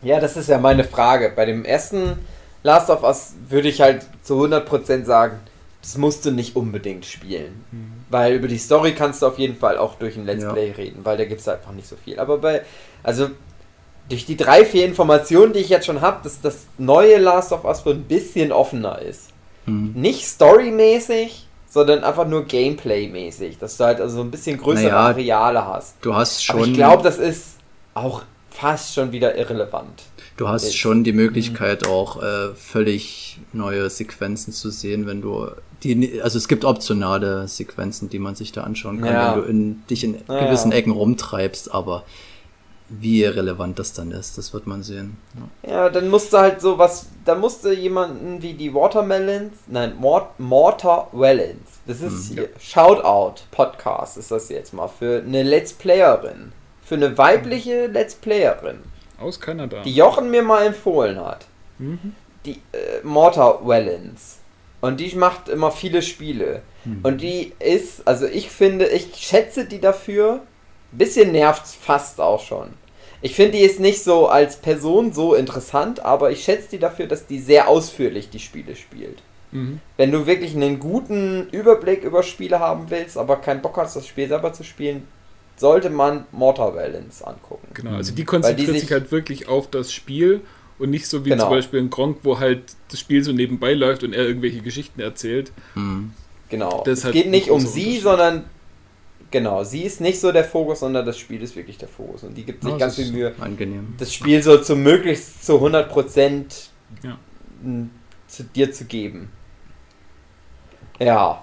Ja, das ist ja meine Frage. Bei dem ersten Last of Us würde ich halt zu 100% sagen, das musst du nicht unbedingt spielen. Weil über die Story kannst du auf jeden Fall auch durch ein Let's Ja. Play reden, weil da gibt es einfach nicht so viel. Aber bei, also durch die drei, vier Informationen, die ich jetzt schon habe, dass das neue Last of Us wohl ein bisschen offener ist. Hm. Nicht storymäßig, sondern einfach nur Gameplay-mäßig. Dass du halt also ein bisschen größere Naja, Areale hast. Du hast schon. Aber ich glaube, das ist auch fast schon wieder irrelevant. Du hast Jetzt. schon die Möglichkeit auch äh, völlig neue Sequenzen zu sehen, wenn du die, also es gibt optionale Sequenzen, die man sich da anschauen kann, Ja. wenn du in, dich in Ja. gewissen Ecken rumtreibst, aber wie relevant das dann ist, das wird man sehen. Ja. Ja, dann musste halt so was, da musste jemanden wie die Watermelons, nein, Mort, Mortar Wellens, das ist Hm, hier, Shoutout Podcast ist das jetzt mal für eine Let's Playerin für eine weibliche Let's Playerin, Aus Kanada. die Jochen mir mal empfohlen hat. Mhm. Die äh, Mortar Wellens. Und die macht immer viele Spiele. Und die ist, also ich finde, ich schätze die dafür. Bisschen nervt's fast auch schon. Ich finde, die ist nicht so als Person so interessant, aber ich schätze die dafür, dass die sehr ausführlich die Spiele spielt. Mhm. Wenn du wirklich einen guten Überblick über Spiele haben willst, aber keinen Bock hast, das Spiel selber zu spielen, sollte man Mortar Wellens angucken. Genau, also die konzentriert die sich sich- halt wirklich auf das Spiel und nicht so wie Genau. zum Beispiel in Gronk, wo halt das Spiel so nebenbei läuft und er irgendwelche Geschichten erzählt. Hm. Genau. Das es halt geht nicht um sie, sondern genau, sie ist nicht so der Fokus, sondern das Spiel ist wirklich der Fokus. Und die gibt sich Ja, ganz das viel Mühe, Angenehm. das Spiel so zu möglichst zu 100% Ja. zu dir zu geben. Ja.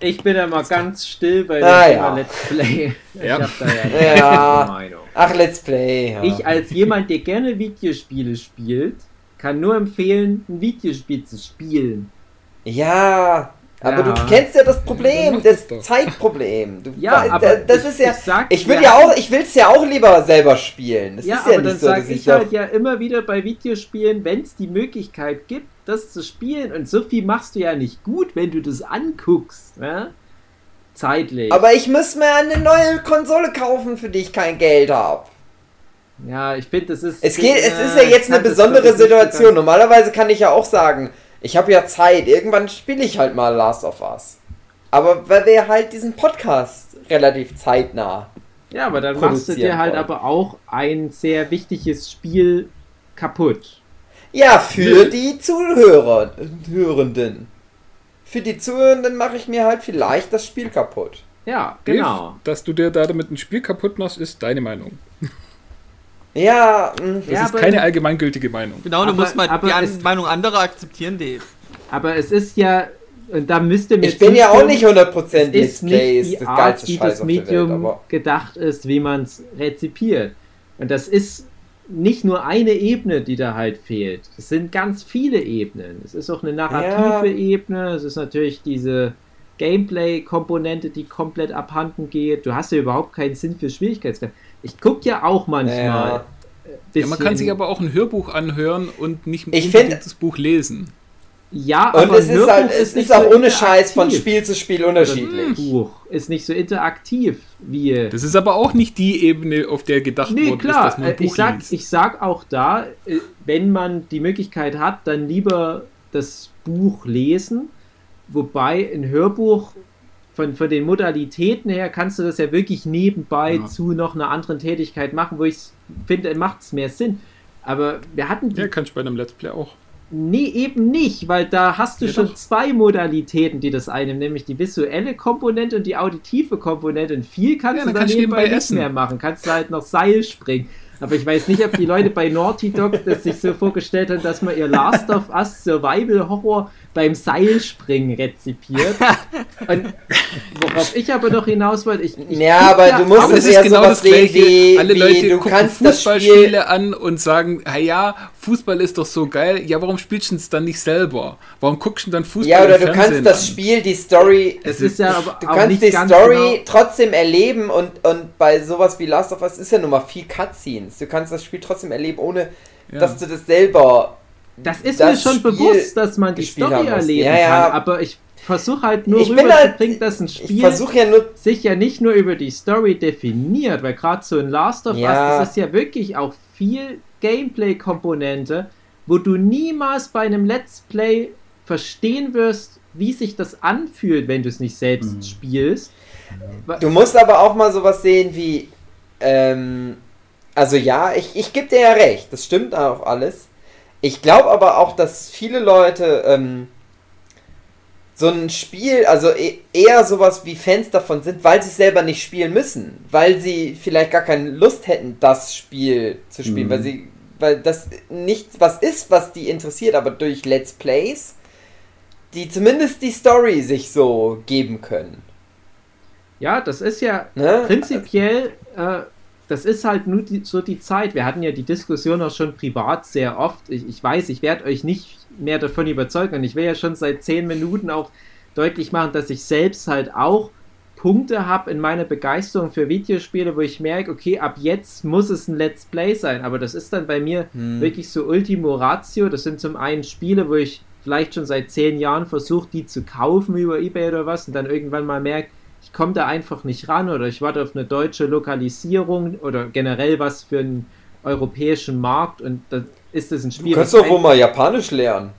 Ich bin ja mal ganz still bei dem Ah, ja. Let's Play. Ich Ja. hab da ja, Ja. Meinung. Ach, Let's Play. Ja. Ich als jemand, der gerne Videospiele spielt, kann nur empfehlen, ein Videospiel zu spielen. ja. Aber Ja. du kennst ja das Dann Problem, das. Zeitproblem. Du, Ja, aber das ich, ist ja. ich, Ich will ja auch, ich will es ja auch lieber selber spielen. Das Ja, ist ja aber dann nicht so, sage ich, halt ja immer wieder bei Videospielen, wenn es die Möglichkeit gibt, das zu spielen, und so viel machst du ja nicht gut, wenn du das anguckst, ja? Zeitlich. Aber ich muss mir eine neue Konsole kaufen, für die ich kein Geld habe. ja, ich finde, das ist. Es geht, es ist ja jetzt eine besondere Situation. Normalerweise kann ich ja auch sagen, ich habe ja Zeit. Irgendwann spiele ich halt mal Last of Us. Aber weil wir halt diesen Podcast relativ zeitnah. Ja, aber dann machst du dir halt wollen. aber auch ein sehr wichtiges Spiel kaputt. Ja, für die Zuhörer, Hörenden. Für die Zuhörenden mache ich mir halt vielleicht das Spiel kaputt. Ja, Dave, genau. Dass du dir da damit ein Spiel kaputt machst, ist deine Meinung. Ja, mh. Das Ja, ist aber- keine allgemeingültige Meinung. Genau, du Aber- musst mal die An es- Meinung anderer akzeptieren, Dave. Aber es ist ja, und da müsste mir ich bin ja auch nicht 100% es Let's ist ist die das Art, geilste wie das auf der Welt, Medium aber gedacht ist, wie man es rezipiert. Und das ist nicht nur eine Ebene, die da halt fehlt. Es sind ganz viele Ebenen. Es ist auch eine narrative Ja. Ebene. Es ist natürlich diese Gameplay-Komponente, die komplett abhanden geht. Du hast ja überhaupt keinen Sinn für Schwierigkeitsgrad. Ich gucke ja auch manchmal. Ja. äh, Ja, man kann sich aber auch ein Hörbuch anhören und nicht Ich find- das Buch lesen. Ja, Und aber es ist halt, es nicht ist auch so ohne Scheiß von. Spiel zu Spiel unterschiedlich. Buch ist nicht so interaktiv wie. Das ist aber auch nicht die Ebene, auf der gedacht Nee, worden klar. ist, dass man ein äh, ich, Buch sag, liest. ich sag auch da, äh, wenn man die Möglichkeit hat, dann lieber das Buch lesen. Wobei ein Hörbuch von, von den Modalitäten her kannst du das ja wirklich nebenbei Ja. zu noch einer anderen Tätigkeit machen, wo ich finde, macht es mehr Sinn. Aber wir hatten die ja, kann ich bei einem Let's Play auch. Nee, eben nicht, weil da hast du Ja, schon doch. zwei Modalitäten, die das einnehmen, nämlich die visuelle Komponente und die auditive Komponente. Und viel kannst Ja, du dann kannst du nebenbei nebenbei nicht essen. mehr machen. Kannst du halt noch Seil springen. Aber ich weiß nicht, ob die Leute bei Naughty Dog das sich so vorgestellt haben, dass man ihr Last of Us Survival Horror beim Seilspringen rezipiert. Und worauf ich aber noch hinaus wollte, ich, ich Ja, aber du musst auch- Aber es eher genau sowas das sehen Gleiche. wie- Alle wie Leute du gucken kannst das Fußballspiele Spiel- an und sagen, ja, Fußball ist doch so geil. Ja, warum spielst du es dann nicht selber? Warum guckst du dann Fußball Ja, oder im du kannst Fernsehen das an? Spiel, die Story, es ist ja aber du auch kannst nicht die Story genau, trotzdem erleben und, und bei sowas wie Last of Us ist ja nun mal viel Cutscenes. Du kannst das Spiel trotzdem erleben, ohne Ja. dass du das selber. Das ist das mir schon Spiel bewusst, dass man die Story erleben Ja, ja. kann, aber ich versuche halt nur Ich bin rüberzubringen, halt- dass ein Spiel ja nur. sich ja nicht nur über die Story definiert, weil gerade so ein Last of Ja. Us, das ist ja wirklich auch viel Gameplay-Komponente, wo du niemals bei einem Let's Play verstehen wirst, wie sich das anfühlt, wenn du es nicht selbst Mhm. spielst. Du musst aber auch mal sowas sehen wie. Ähm, also ja, ich, ich gebe dir ja recht, das stimmt auch alles. Ich glaube aber auch, dass viele Leute ähm, so ein Spiel, also e- eher sowas wie Fans davon sind, weil sie es selber nicht spielen müssen. Weil sie vielleicht gar keine Lust hätten, das Spiel zu spielen. Mhm. Weil sie. Weil das nichts was ist, was die interessiert, aber durch Let's Plays, die zumindest die Story sich so geben können. Ja, das ist ja Ne? prinzipiell, äh, das ist halt nur die, so die Zeit. Wir hatten ja die Diskussion auch schon privat sehr oft. Ich, ich weiß, ich werde euch nicht mehr davon überzeugen. Und ich will ja schon seit zehn Minuten auch deutlich machen, dass ich selbst halt auch Punkte habe in meiner Begeisterung für Videospiele, wo ich merke, okay, ab jetzt muss es ein Let's Play sein. Aber das ist dann bei mir Hm. wirklich so Ultimo Ratio. Das sind zum einen Spiele, wo ich vielleicht schon seit zehn Jahren versuche, die zu kaufen über Ebay oder was und dann irgendwann mal merke, komme da einfach nicht ran oder ich warte auf eine deutsche Lokalisierung oder generell was für einen europäischen Markt und dann ist das ein Du Spiel. kannst was doch wohl mal Japanisch lernen.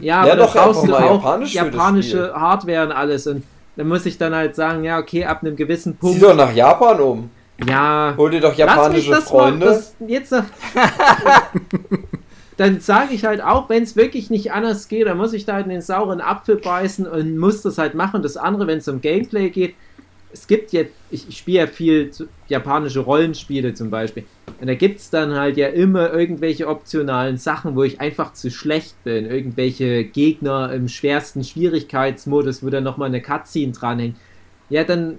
ja, aber Lern da doch brauchst einfach du mal auch Japanisch für das japanische Spiel. Hardware und alles. Und dann muss ich dann halt sagen, ja, okay, ab einem gewissen Punkt. Zieh doch nach Japan um. ja, Hol dir doch lass mich japanische das Freunde. mal. Das jetzt noch, dann sage ich halt auch, wenn es wirklich nicht anders geht, dann muss ich da halt in den sauren Apfel beißen und muss das halt machen. Das andere, wenn es um Gameplay geht, es gibt jetzt, ich, ich spiele ja viel japanische Rollenspiele zum Beispiel. Und da gibt es dann halt ja immer irgendwelche optionalen Sachen, wo ich einfach zu schlecht bin. Irgendwelche Gegner im schwersten Schwierigkeitsmodus, wo dann nochmal eine Cutscene dranhängt. Ja, dann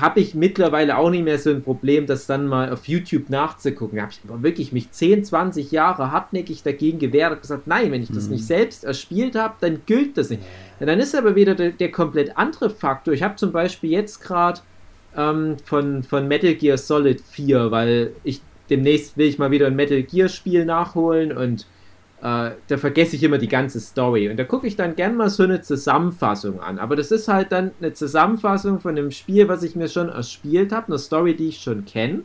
habe ich mittlerweile auch nicht mehr so ein Problem, das dann mal auf YouTube nachzugucken. Da habe ich aber wirklich mich 10, 20 Jahre hartnäckig dagegen gewehrt und gesagt, nein, wenn ich das nicht selbst erspielt habe, dann gilt das nicht. Ja, dann ist aber wieder der, der komplett andere Faktor. Ich habe zum Beispiel jetzt gerade ähm, von, von Metal Gear Solid 4, weil ich demnächst will ich mal wieder ein Metal Gear Spiel nachholen und äh, da vergesse ich immer die ganze Story. Und da gucke ich dann gern mal so eine Zusammenfassung an. Aber das ist halt dann eine Zusammenfassung von einem Spiel, was ich mir schon erspielt habe, eine Story, die ich schon kenne.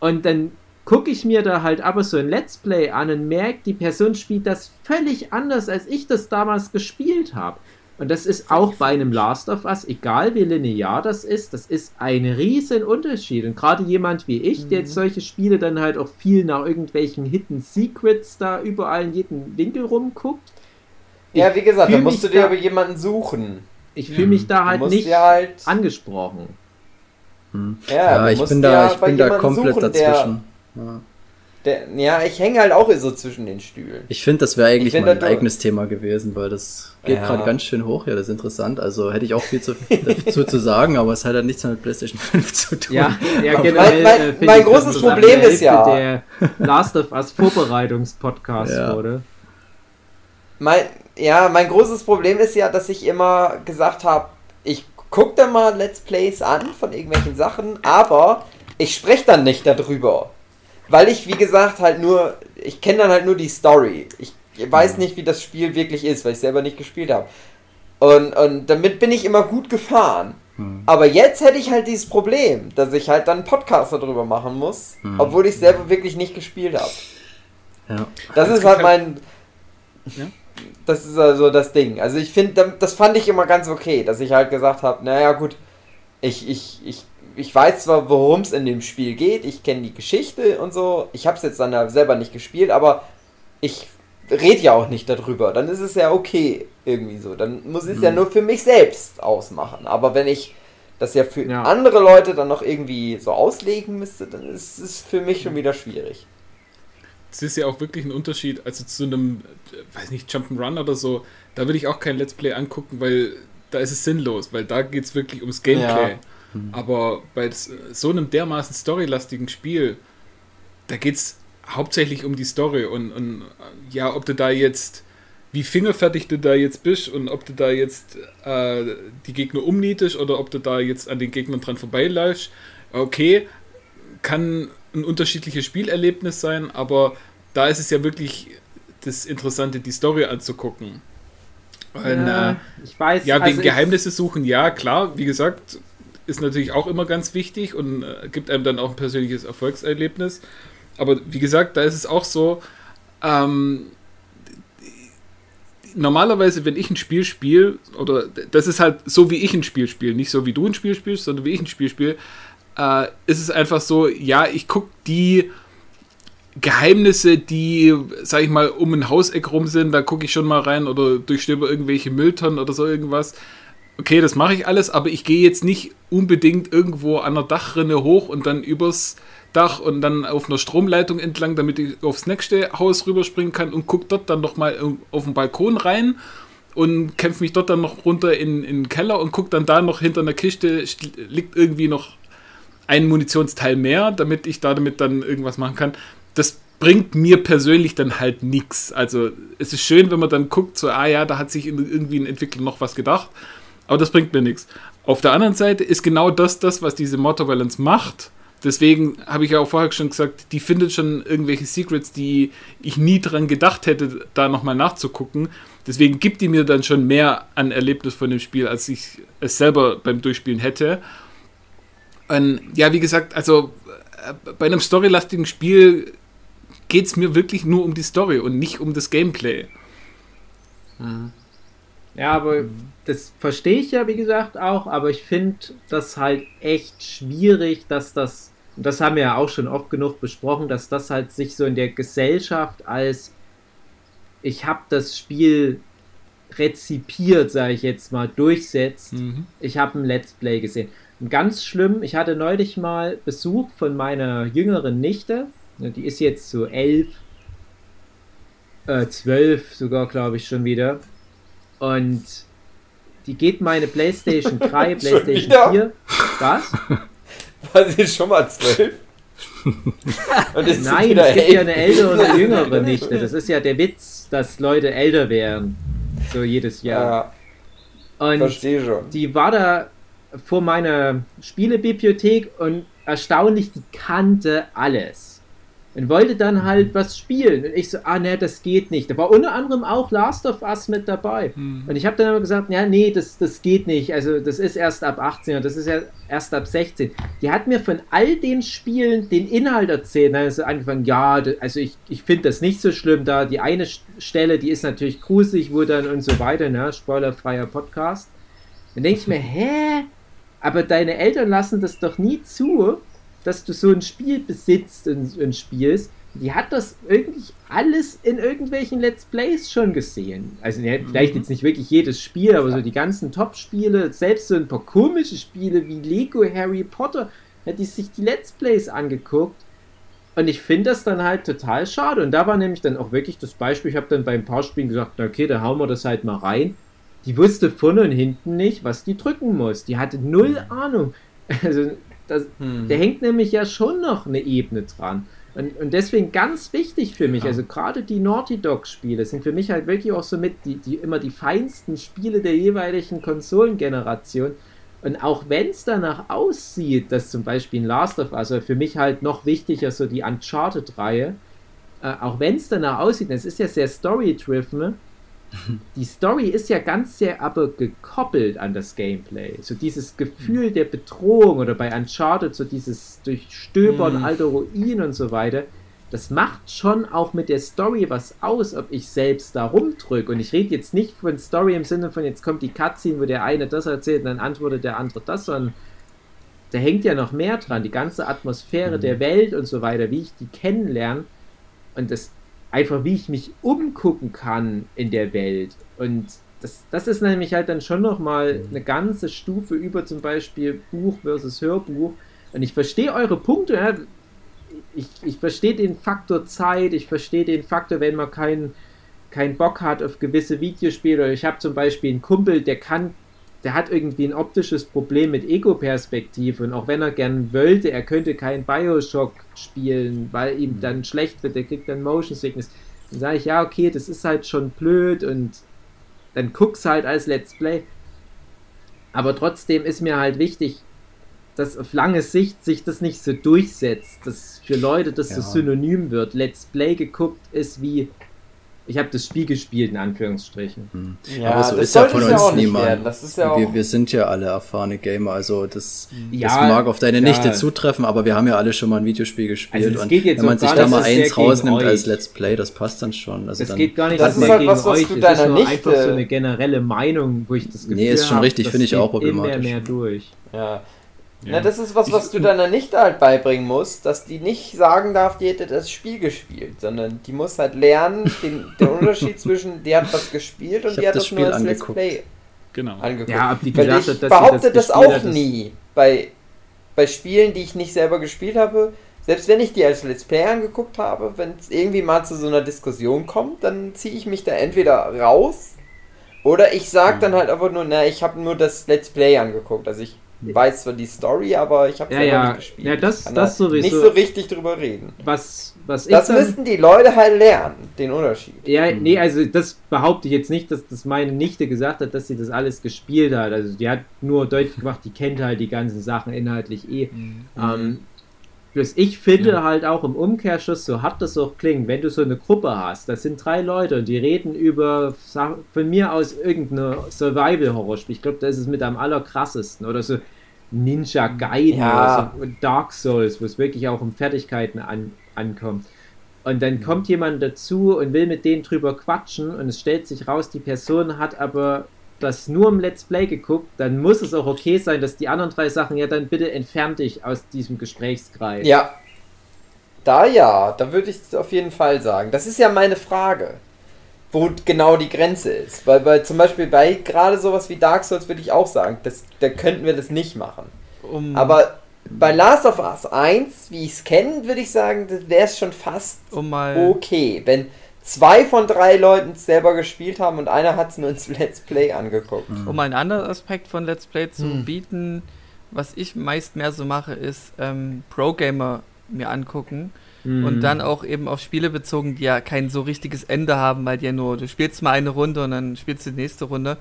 Und dann gucke ich mir da halt aber so ein Let's Play an und merke, die Person spielt das völlig anders, als ich das damals gespielt habe. Und das ist auch bei einem Last of Us, egal wie linear das ist, das ist ein riesen Unterschied. Und gerade jemand wie ich, der jetzt solche Spiele dann halt auch viel nach irgendwelchen Hidden Secrets da überall in jedem Winkel rumguckt, Ja, wie gesagt, da musst du dir aber jemanden suchen. ich fühle mich da halt nicht halt. angesprochen. Ja, Ja, du ich bin da, ich bei bin da komplett suchen, dazwischen. Ja. Der, ja, ich hänge halt auch so zwischen den Stühlen. Ich finde, das wäre eigentlich find, mal ein das- eigenes Thema gewesen, weil das geht Ja. gerade ganz schön hoch. Ja, das ist interessant. Also hätte ich auch viel zu, dazu zu sagen, aber es hat ja nichts mehr mit PlayStation 5 zu tun. Ja, ja generell. Mein- mein- äh, mein großes Problem ist ja- Der Last of Us Vorbereitungspodcast Ja. wurde. Mein, ja, mein großes Problem ist ja, dass ich immer gesagt habe, ich gucke da mal Let's Plays an von irgendwelchen Sachen, aber ich spreche dann nicht darüber. Weil ich, wie gesagt, halt nur, ich kenne dann halt nur die Story. Ich weiß nicht, wie das Spiel wirklich ist, weil ich selber nicht gespielt habe. Und, und damit bin ich immer gut gefahren. Aber jetzt hätte ich halt dieses Problem, dass ich halt dann einen Podcast darüber machen muss, obwohl ich selber wirklich nicht gespielt habe. Ja. Das Es ist gibt halt halt- mein. Ja? Das ist also das Ding. Also ich finde, das fand ich immer ganz okay, dass ich halt gesagt habe, naja gut, ich, ich, ich, ich weiß zwar, worum es in dem Spiel geht, ich kenne die Geschichte und so, ich habe es jetzt dann ja selber nicht gespielt, aber ich rede ja auch nicht darüber. Dann ist es ja okay, irgendwie so. Dann muss ich es ja nur für mich selbst ausmachen. Aber wenn ich das ja für Ja. andere Leute dann noch irgendwie so auslegen müsste, dann ist es für mich schon wieder schwierig. Es ist ja auch wirklich ein Unterschied, also zu einem, weiß nicht, Jump'n'Run oder so, da würde ich auch kein Let's Play angucken, weil da ist es sinnlos, weil da geht es wirklich ums Gameplay. Ja. Aber bei so einem dermaßen storylastigen Spiel, da geht es hauptsächlich um die Story und, und ja, ob du da jetzt, wie fingerfertig du da jetzt bist und ob du da jetzt äh, die Gegner umnietest oder ob du da jetzt an den Gegnern dran vorbeiläufst, okay, kann ein unterschiedliches Spielerlebnis sein, aber da ist es ja wirklich das Interessante, die Story anzugucken. Und, Ja, äh, ich weiß. ja, also wegen ich- Geheimnisse suchen, ja, klar, wie gesagt, ist natürlich auch immer ganz wichtig und äh, gibt einem dann auch ein persönliches Erfolgserlebnis. Aber wie gesagt, da ist es auch so, ähm, normalerweise, wenn ich ein Spiel spiele, oder das ist halt so, wie ich ein Spiel spiele, nicht so, wie du ein Spiel spielst, sondern wie ich ein Spiel spiele, äh, ist es einfach so, ja, ich gucke die Geheimnisse, die, sag ich mal, um ein Hauseck rum sind, da gucke ich schon mal rein oder durchstöbe irgendwelche Mülltonnen oder so irgendwas. Okay, das mache ich alles, aber ich gehe jetzt nicht unbedingt irgendwo an der Dachrinne hoch und dann übers Dach und dann auf einer Stromleitung entlang, damit ich aufs nächste Haus rüberspringen kann und gucke dort dann nochmal auf den Balkon rein und kämpfe mich dort dann noch runter in, in den Keller und gucke dann da noch hinter einer Kiste, st- liegt irgendwie noch ein Munitionsteil mehr, damit ich da damit dann irgendwas machen kann. Das bringt mir persönlich dann halt nichts. Also es ist schön, wenn man dann guckt, so, ah ja, da hat sich irgendwie ein Entwickler noch was gedacht. Aber das bringt mir nichts. Auf der anderen Seite ist genau das das, was diese Mortal Balance macht. Deswegen habe ich ja auch vorher schon gesagt, die findet schon irgendwelche Secrets, die ich nie dran gedacht hätte, da nochmal nachzugucken. Deswegen gibt die mir dann schon mehr an Erlebnis von dem Spiel, als ich es selber beim Durchspielen hätte. Und ja, wie gesagt, also äh, bei einem storylastigen Spiel geht es mir wirklich nur um die Story und nicht um das Gameplay. Ja, aber das verstehe ich ja, wie gesagt, auch, aber ich finde das halt echt schwierig, dass das, und das haben wir ja auch schon oft genug besprochen, dass das halt sich so in der Gesellschaft als ich habe das Spiel rezipiert, sage ich jetzt mal, durchsetzt. Mhm. Ich habe ein Let's Play gesehen. Und ganz schlimm, ich hatte neulich mal Besuch von meiner jüngeren Nichte, Ne, die ist jetzt so elf, äh, zwölf sogar, glaube ich, schon wieder. Und die geht meine PlayStation 3, Schon PlayStation wieder? 4. Was? War sie schon mal zwölf? Nein, es gibt ja eine ältere und eine jüngere Nichte. Das ist ja der Witz, dass Leute älter werden. So jedes Jahr. Ja, Und verstehe schon. die war da vor meiner Spielebibliothek und erstaunlich, die kannte alles. Und wollte dann halt was spielen. Und ich so, ah ne, das geht nicht. Da war unter anderem auch Last of Us mit dabei. Und ich habe dann aber gesagt, ja, nee, das, das geht nicht. Also das ist erst ab 18 und das ist ja erst ab 16. Die hat mir von all den Spielen den Inhalt erzählt. Dann ist sie angefangen, ja, also ich, ich finde das nicht so schlimm da. Die eine St- Stelle, die ist natürlich gruselig, wo dann und so weiter, ne? Spoilerfreier Podcast. Dann denke ich mir, hä? Aber deine Eltern lassen das doch nie zu, dass du so ein Spiel besitzt und, und spielst. Die hat das irgendwie alles in irgendwelchen Let's Plays schon gesehen. Also ja, vielleicht jetzt nicht wirklich jedes Spiel, aber so die ganzen Top-Spiele, selbst so ein paar komische Spiele wie Lego, Harry Potter, hat die sich die Let's Plays angeguckt. Und ich finde das dann halt total schade. Und da war nämlich dann auch wirklich das Beispiel, ich habe dann bei ein paar Spielen gesagt, okay, da hauen wir das halt mal rein. Die wusste vorne und hinten nicht, was die drücken muss. Die hatte null Ahnung. Also, das, Hm. der hängt nämlich ja schon noch eine Ebene dran. Und, und deswegen ganz wichtig für mich, also gerade die Naughty Dog Spiele sind für mich halt wirklich auch so mit die, die immer die feinsten Spiele der jeweiligen Konsolengeneration. Und auch wenn es danach aussieht, dass zum Beispiel ein Last of Us, also für mich halt noch wichtiger so die Uncharted-Reihe, äh, auch wenn es danach aussieht, es ist ja sehr story-driven, die Story ist ja ganz sehr aber gekoppelt an das Gameplay. So dieses Gefühl der Bedrohung oder bei Uncharted so dieses Durchstöbern Mhm. alter Ruinen und so weiter. Das macht schon auch mit der Story was aus, ob ich selbst da rumdrücke. Und ich rede jetzt nicht von Story im Sinne von, jetzt kommt die Cutscene, wo der eine das erzählt und dann antwortet der andere das, sondern da hängt ja noch mehr dran. Die ganze Atmosphäre der Welt und so weiter, wie ich die kennenlerne. Und das einfach, wie ich mich umgucken kann in der Welt. Und das, das ist nämlich halt dann schon nochmal eine ganze Stufe über zum Beispiel Buch versus Hörbuch. Und ich verstehe eure Punkte. Ja. Ich, ich verstehe den Faktor Zeit, ich verstehe den Faktor, wenn man keinen keinen Bock hat auf gewisse Videospiele. Ich habe zum Beispiel einen Kumpel, der kann, der hat irgendwie ein optisches Problem mit Ego-Perspektive. Und auch wenn er gern wollte, er könnte kein Bioshock spielen, weil ihm dann schlecht wird, der kriegt dann Motion Sickness. Dann sage ich, ja, okay, das ist halt schon blöd und dann guck's halt als Let's Play. Aber trotzdem ist mir halt wichtig, dass auf lange Sicht sich das nicht so durchsetzt, dass für Leute das so Ja. synonym wird. Let's Play geguckt ist wie, ich habe das Spiel gespielt, in Anführungsstrichen. Ja, aber so das ist ja von uns auch nicht niemand. Das ja wir, wir sind ja alle erfahrene Gamer, also das, Ja, das mag auf deine ja. Nichte zutreffen, aber wir haben ja alle schon mal ein Videospiel gespielt Also und geht jetzt wenn man sich da mal eins rausnimmt euch. als Let's Play, das passt dann schon. Also Es dann, geht gar nicht Das so ist halt gegen was, was euch, du es ist nur Nichte- einfach so eine generelle Meinung, wo ich das Gefühl Nee, ist schon hab, richtig, das finde ich auch geht Immer problematisch. mehr durch. Ja. Ja. Na, das ist was, was du deiner Nichte halt beibringen musst, dass die nicht sagen darf, die hätte das Spiel gespielt, sondern die muss halt lernen, den, den Unterschied zwischen, die hat was gespielt und Ich die hat das das, Spiel nur als Let's angeguckt. Play Genau. angeguckt. Ja, die Weil gesagt ich behaupte das, gespielt auch hat, das- nie. Bei, bei Spielen, die ich nicht selber gespielt habe, selbst wenn ich die als Let's Play angeguckt habe, wenn es irgendwie mal zu so einer Diskussion kommt, dann ziehe ich mich da entweder raus oder ich sage dann halt einfach nur, na, ich habe nur das Let's Play angeguckt. Also ich weiß zwar die Story, aber ich habe Ja, ja. nicht gespielt. Ja, das- Kann das da sowieso. Nicht so richtig drüber reden. Was, was ich Das dann, müssten die Leute halt lernen, den Unterschied. Ja, nee, also das behaupte ich jetzt nicht, dass das meine Nichte gesagt hat, dass sie das alles gespielt hat. Also die hat nur deutlich gemacht, die kennt halt die ganzen Sachen inhaltlich eh. Ähm, bloß ich finde halt auch im Umkehrschluss, so hart das auch klingt, wenn du so eine Gruppe hast, das sind drei Leute und die reden über von mir aus irgendeine Survival-Horror-Spiel. Ich glaube, das ist es mit am allerkrassesten. Oder so Ninja Gaiden Ja. oder so, Dark Souls, wo es wirklich auch um Fertigkeiten an, ankommt. Und dann kommt jemand dazu und will mit denen drüber quatschen und es stellt sich raus, die Person hat aber das nur im Let's Play geguckt, dann muss es auch okay sein, dass die anderen drei Sachen ja dann bitte entfernt dich aus diesem Gesprächskreis. Ja. Da ja, da würde ich auf jeden Fall sagen. Das ist ja meine Frage, wo genau die Grenze ist. Weil, weil zum Beispiel bei gerade sowas wie Dark Souls würde ich auch sagen, das, da könnten wir das nicht machen. Um, Aber bei Last of Us 1, wie ich es kenne, würde ich sagen, das wäre es schon fast um mal. okay. Wenn zwei von drei Leuten selber gespielt haben und einer hat es nur ins Let's Play angeguckt. Um mal einen anderen Aspekt von Let's Play zu Hm. bieten, was ich meist mehr so mache, ist ähm, Pro-Gamer mir angucken Mhm. und dann auch eben auf Spiele bezogen, die ja kein so richtiges Ende haben, weil die ja nur, du spielst mal eine Runde und dann spielst du die nächste Runde,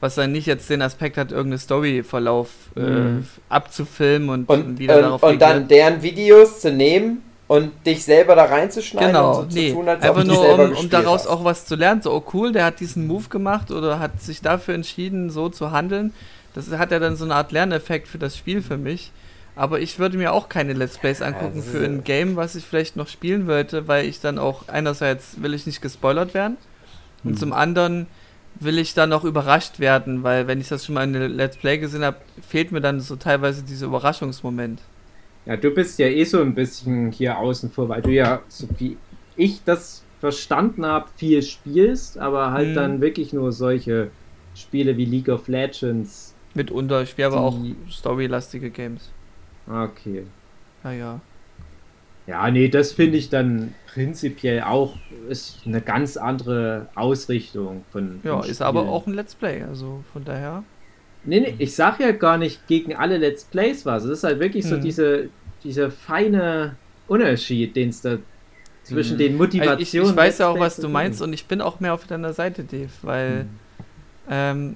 was dann nicht jetzt den Aspekt hat, irgendeine Story-Verlauf äh, Mhm. abzufilmen und, Und, wieder und, darauf und dann reagieren. deren Videos zu nehmen und dich selber da reinzuschneiden Genau, und so nee, zu tun, als ob einfach du nur selber um, um daraus hast. auch was zu lernen. So, oh cool, der hat diesen Move gemacht oder hat sich dafür entschieden, so zu handeln. Das hat ja dann so eine Art Lerneffekt für das Spiel für mich. Aber ich würde mir auch keine Let's Plays angucken ist für ein Game, was ich vielleicht noch spielen wollte, weil ich dann auch einerseits will ich nicht gespoilert werden und zum anderen will ich dann auch überrascht werden, weil wenn ich das schon mal in einem Let's Play gesehen habe, fehlt mir dann so teilweise dieser Überraschungsmoment. Ja, du bist ja eh so ein bisschen hier außen vor, weil du ja, so wie ich das verstanden habe, viel spielst, aber halt Mhm. dann wirklich nur solche Spiele wie League of Legends. Mitunter, ich spiele aber auch storylastige Games. Okay. Naja. Ja, nee, das finde ich dann prinzipiell auch ist eine ganz andere Ausrichtung von. Ja, ist aber auch ein Let's Play, also von daher. Nee, nee, ich sag ja gar nicht gegen alle Let's Plays was. Es ist halt wirklich so Mhm. diese, dieser feine Unterschied, den es da zwischen Mhm. den Also Motivationen. ich, ich weiß ja auch, was du meinst und ich bin auch mehr auf deiner Seite, Dave, weil Mhm. ähm,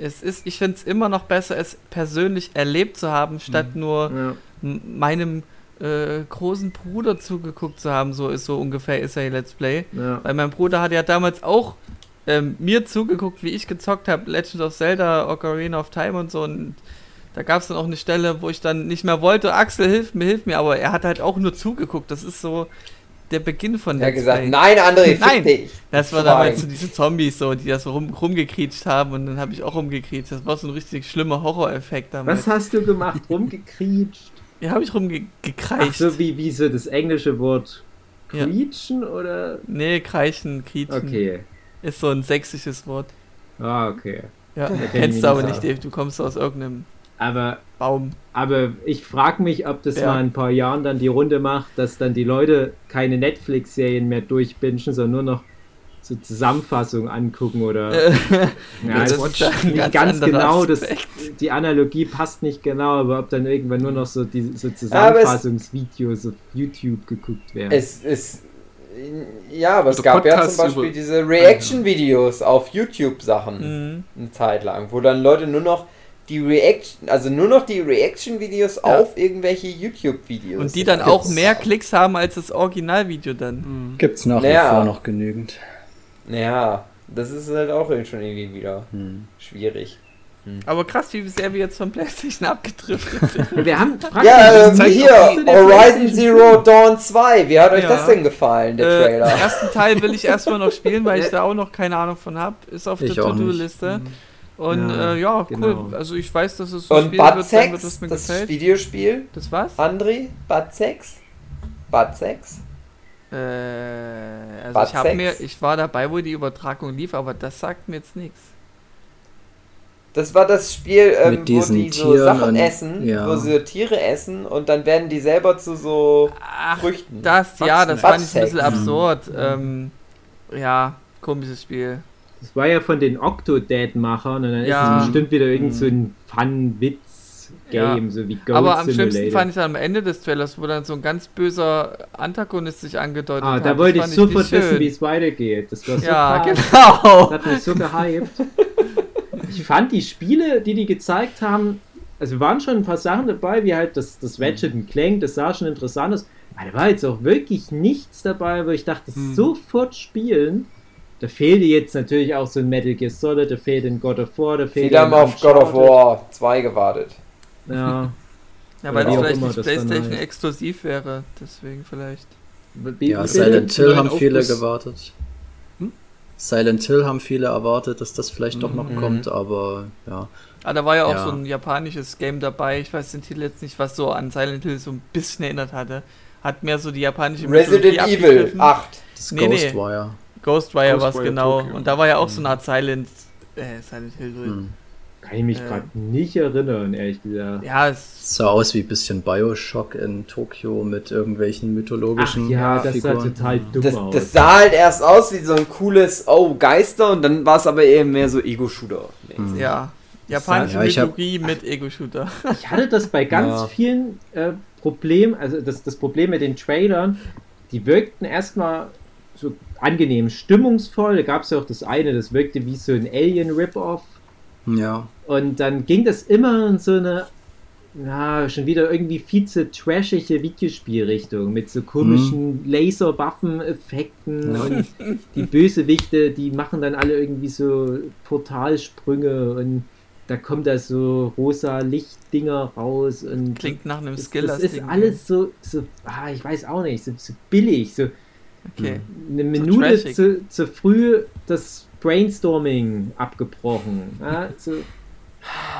es ist, ich finde es immer noch besser, es persönlich erlebt zu haben, statt nur Ja. meinem äh, großen Bruder zugeguckt zu haben, so ist so ungefähr ist er Let's Play. Ja. Weil mein Bruder hat ja damals auch ähm, mir zugeguckt, wie ich gezockt habe, Legend of Zelda, Ocarina of Time und so. Und da gab es dann auch eine Stelle, wo ich dann nicht mehr wollte, Axel, hilf mir, hilf mir. Aber er hat halt auch nur zugeguckt. Das ist so der Beginn von Er hat gesagt, Play. nein, André, fick Nein. dich. Das war damals so diese Zombies, so, die das so rum, rumgekriecht haben und dann habe ich auch rumgekriecht. Das war so ein richtig schlimmer Horroreffekt damals. Was hast du gemacht? Rumgekriecht? Ja, habe ich Ach rumgekreicht. so, wie, wie so das englische Wort Ja. quietschen oder? Nee, kreischen, kriechen. Okay. Ist so ein sächsisches Wort. Ah, okay. Ja, kenn kennst du aber nicht. Dave. Du kommst aus irgendeinem Aber, Baum. aber ich frage mich, ob das Ja. mal in ein paar Jahren dann die Runde macht, dass dann die Leute keine Netflix-Serien mehr durchbingen, sondern nur noch so Zusammenfassungen angucken oder. Ja, das ist nicht ganz ganz genau, das, die Analogie passt nicht genau, aber ob dann irgendwann nur noch so die so Zusammenfassungsvideos auf YouTube geguckt werden. Es ist. Ja, aber es Also gab ja Podcasts zum Beispiel diese Reaction-Videos auf YouTube-Sachen Mhm. eine Zeit lang, wo dann Leute nur noch die Reaction, also nur noch die Reaction-Videos Ja. auf irgendwelche YouTube-Videos. Und die dann gibt's. auch mehr Klicks haben als das Originalvideo dann. Gibt's nach Ja. wie vor noch genügend. Ja, das ist halt auch schon irgendwie wieder Hm. schwierig. Aber krass, wie sehr wir jetzt von PlayStation abgedriftet sind. Wir haben praktisch Ja, ähm, hier, Horizon Zero Dawn 2. Wie hat euch Ja. das denn gefallen, der Äh, den Trailer? ersten Teil will ich erstmal noch spielen, weil ich da auch noch keine Ahnung von habe. Ist auf Ich der. To-Do-Liste. Und Ja, äh, ja, genau. cool. Also ich weiß, dass es so Und Bud wird Sex, was mir das gefällt. Videospiel. Das was? André, Bud Sex? Bud Sex? Äh, also Bud ich habe mir, ich war dabei, wo die Übertragung lief, aber das sagt mir jetzt nichts. Das war das Spiel, ähm, Mit wo die so Tieren Sachen und- essen, ja. wo sie so Tiere essen und dann werden die selber zu so Ach, Früchten. das, ja, das fand ich ein bisschen absurd. Ähm, ja, komisches Spiel. Das war ja von den Octodad-Machern und dann Ja. ist es bestimmt wieder irgend so ein Fun-Witz. Game, Ja. so wie Goat Aber am schlimmsten Simulator. fand ich dann am Ende des Trailers, wo dann so ein ganz böser Antagonist sich angedeutet Ah, hat. da Das wollte ich sofort wissen, wie es weitergeht. Das war so Ja, krass. genau. Das hat mich so gehypt. Ich fand die Spiele, die die gezeigt haben, also waren schon ein paar Sachen dabei, wie halt das, das Ratchet Clank, das sah schon interessant aus. Aber da war jetzt auch wirklich nichts dabei, wo ich dachte, Hm. sofort spielen. Da fehlte jetzt natürlich auch so ein Metal Gear Solid, da fehlt ein God of War, da fehlt Viele haben ein auf God of. War 2 gewartet. Ja. Ja, weil auch vielleicht nicht das Playstation heißt. exklusiv wäre. Deswegen vielleicht. Ja, Silent Hill haben viele gewartet. Silent Hill haben viele erwartet, dass das vielleicht doch noch Mhm. kommt, aber ja. Ah, da war ja auch Ja. so ein japanisches Game dabei. Ich weiß den Titel jetzt nicht, was so an Silent Hill so ein bisschen erinnert hatte. Hat mehr so die japanische Resident Mythologie Evil abgegriffen. 8. Das Nee, nee. Ghostwire. Ghostwire war es Ghostwire genau. Tokyo. Und da war ja auch so eine Art Silent, äh, Silent Hill drin. Hm. Kann ich mich Äh. gerade nicht erinnern, ehrlich gesagt. Ja, es Sah aus wie ein bisschen Bioshock in Tokio mit irgendwelchen Ach mythologischen ja, das sah Figuren. total dumm Das, aus. das sah halt erst aus wie so ein cooles, oh, Geister und dann war es aber eher mehr so Ego-Shooter. Hm. ja. Japanische Ja, ich hab- Mythologie mit Ego-Shooter. Ich hatte das bei ganz Ja. vielen äh, Problemen, also das, das Problem mit den Trailern, die wirkten erstmal so angenehm stimmungsvoll. Da gab es ja auch das eine, das wirkte wie so ein Alien-Rip-Off. Ja. Und dann ging das immer in so eine, na, schon wieder irgendwie viel zu trashige Videospielrichtung mit so komischen Laserwaffen-Effekten Ja. und die Bösewichte, die machen dann alle irgendwie so Portalsprünge und da kommt da so rosa Lichtdinger raus und Klingt nach einem das, Skill. das ist alles so, so ah, ich weiß auch nicht, so, so billig, so Okay. eine Minute trashig. zu, zu früh das Brainstorming abgebrochen. Ja, so,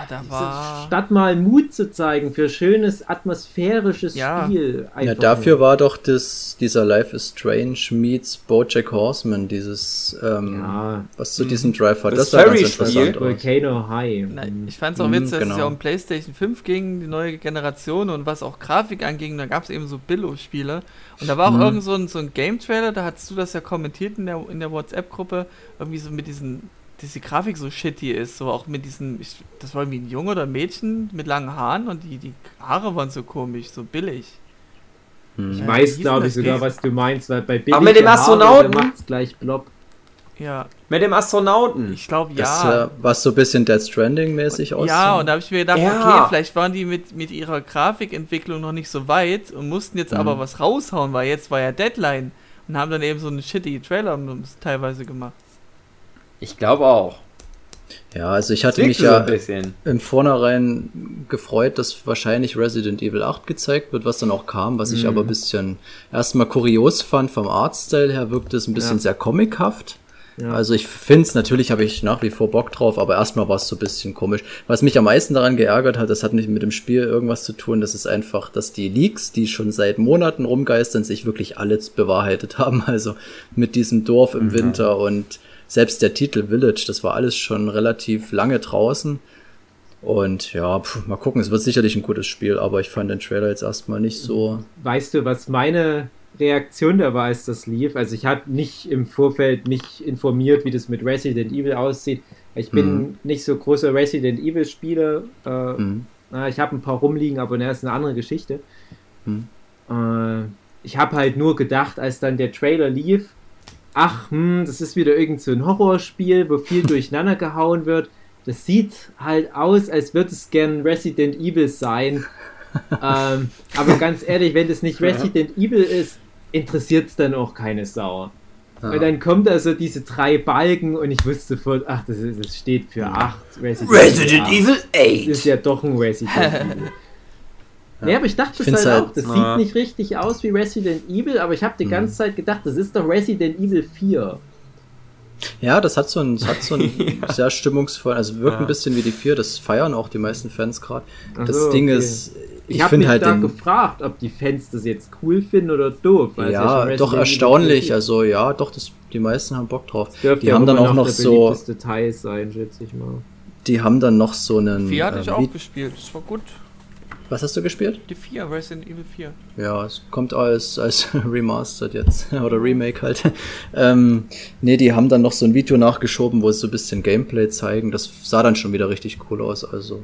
da so, war. statt mal Mut zu zeigen für schönes atmosphärisches Ja. Spiel. ja, dafür nur. war doch das, dieser Life is Strange meets Bojack Horseman, dieses, ähm, Ja, was zu diesem Drive hat. Das Das, sah ganz interessant. Volcano High. Na, Mhm. ich fand es auch Mhm, witzig, dass es genau. ja um PlayStation 5 ging, die neue Generation und was auch Grafik anging, da gab es eben so Billo-Spiele. Und da war auch Mhm. irgend so ein, so ein Game-Trailer, da hast du das ja kommentiert in der, in der WhatsApp-Gruppe, irgendwie so mit diesen, dass die Grafik so shitty ist, so auch mit diesen, ich, das war irgendwie ein Junge oder ein Mädchen mit langen Haaren und die, die Haare waren so komisch, so billig. Hm. Ich weiß, wie glaube ich, sogar, das was du meinst, weil bei Aber mit dem Astronauten? macht's gleich blob. Ja, Mit dem Astronauten. ich glaube Das, ja. äh, was so ein bisschen Death Stranding-mäßig aussah. Ja, und da habe ich mir gedacht, Ja. okay, vielleicht waren die mit, mit ihrer Grafikentwicklung noch nicht so weit und mussten jetzt Mhm. aber was raushauen, weil jetzt war ja Deadline und haben dann eben so einen shitty Trailer teilweise gemacht. Ich glaube auch. Ja, also ich hatte mich ja im Vornherein gefreut, dass wahrscheinlich Resident Evil 8 gezeigt wird, was dann auch kam, was ich Mhm. aber ein bisschen erstmal kurios fand. Vom Artstyle her wirkte es ein bisschen Ja. sehr comichaft. Ja. Also ich finde es, natürlich habe ich nach wie vor Bock drauf, aber erstmal war es so ein bisschen komisch. Was mich am meisten daran geärgert hat, das hat nicht mit dem Spiel irgendwas zu tun, das ist einfach, dass die Leaks, die schon seit Monaten rumgeistern, sich wirklich alles bewahrheitet haben. Also mit diesem Dorf im Winter und selbst der Titel Village, das war alles schon relativ lange draußen. Und ja, pf, mal gucken, es wird sicherlich ein gutes Spiel, aber ich fand den Trailer jetzt erstmal nicht so. Weißt du, was meine Reaktion da war, als das lief? Also ich habe nicht im Vorfeld mich informiert, wie das mit Resident Evil aussieht. Ich bin Mhm. nicht so großer Resident Evil Spieler. Äh, Hm. ich habe ein paar rumliegen, aber das ist eine andere Geschichte. Hm. Äh, ich habe halt nur gedacht, als dann der Trailer lief, ach, hm, das ist wieder irgend so ein Horrorspiel, wo viel durcheinander gehauen wird. Das sieht halt aus, als würde es gern Resident Evil sein. ähm, aber ganz ehrlich, wenn das nicht Resident Evil ist, interessiert es dann auch keine Sau. Ja. Und dann kommt also diese drei Balken und ich wusste sofort, ach, das, ist, das steht für 8. Resident, Resident 8. Evil Das ist 8. ja doch ein Resident Evil. Ja, aber ich dachte Ich halt halt- auch. Das Ja. sieht nicht richtig aus wie Resident Evil, aber ich habe die Mhm. ganze Zeit gedacht, das ist doch Resident Evil 4. Ja, das hat so ein, das hat so ein sehr stimmungsvoll, also wirkt Ja. ein bisschen wie die vier, das feiern auch die meisten Fans gerade. Das so, Ding okay. ist, Ich, ich habe finde mich halt da den, gefragt, ob die Fans das jetzt cool finden oder doof. ja, schon doch erstaunlich, 4 also ja, doch, das, die meisten haben Bock drauf. Die ja haben dann auch noch der so, Teil sein, schätze ich mal. die haben dann noch so einen, Vier hatte ich äh, auch wie- gespielt, das war gut. Was hast du gespielt? Die 4, Resident Evil 4. Ja, es kommt als, als Remastered jetzt. Oder Remake halt. ähm, nee, die haben dann noch so ein Video nachgeschoben, wo sie so ein bisschen Gameplay zeigen. Das sah dann schon wieder richtig cool aus. Also,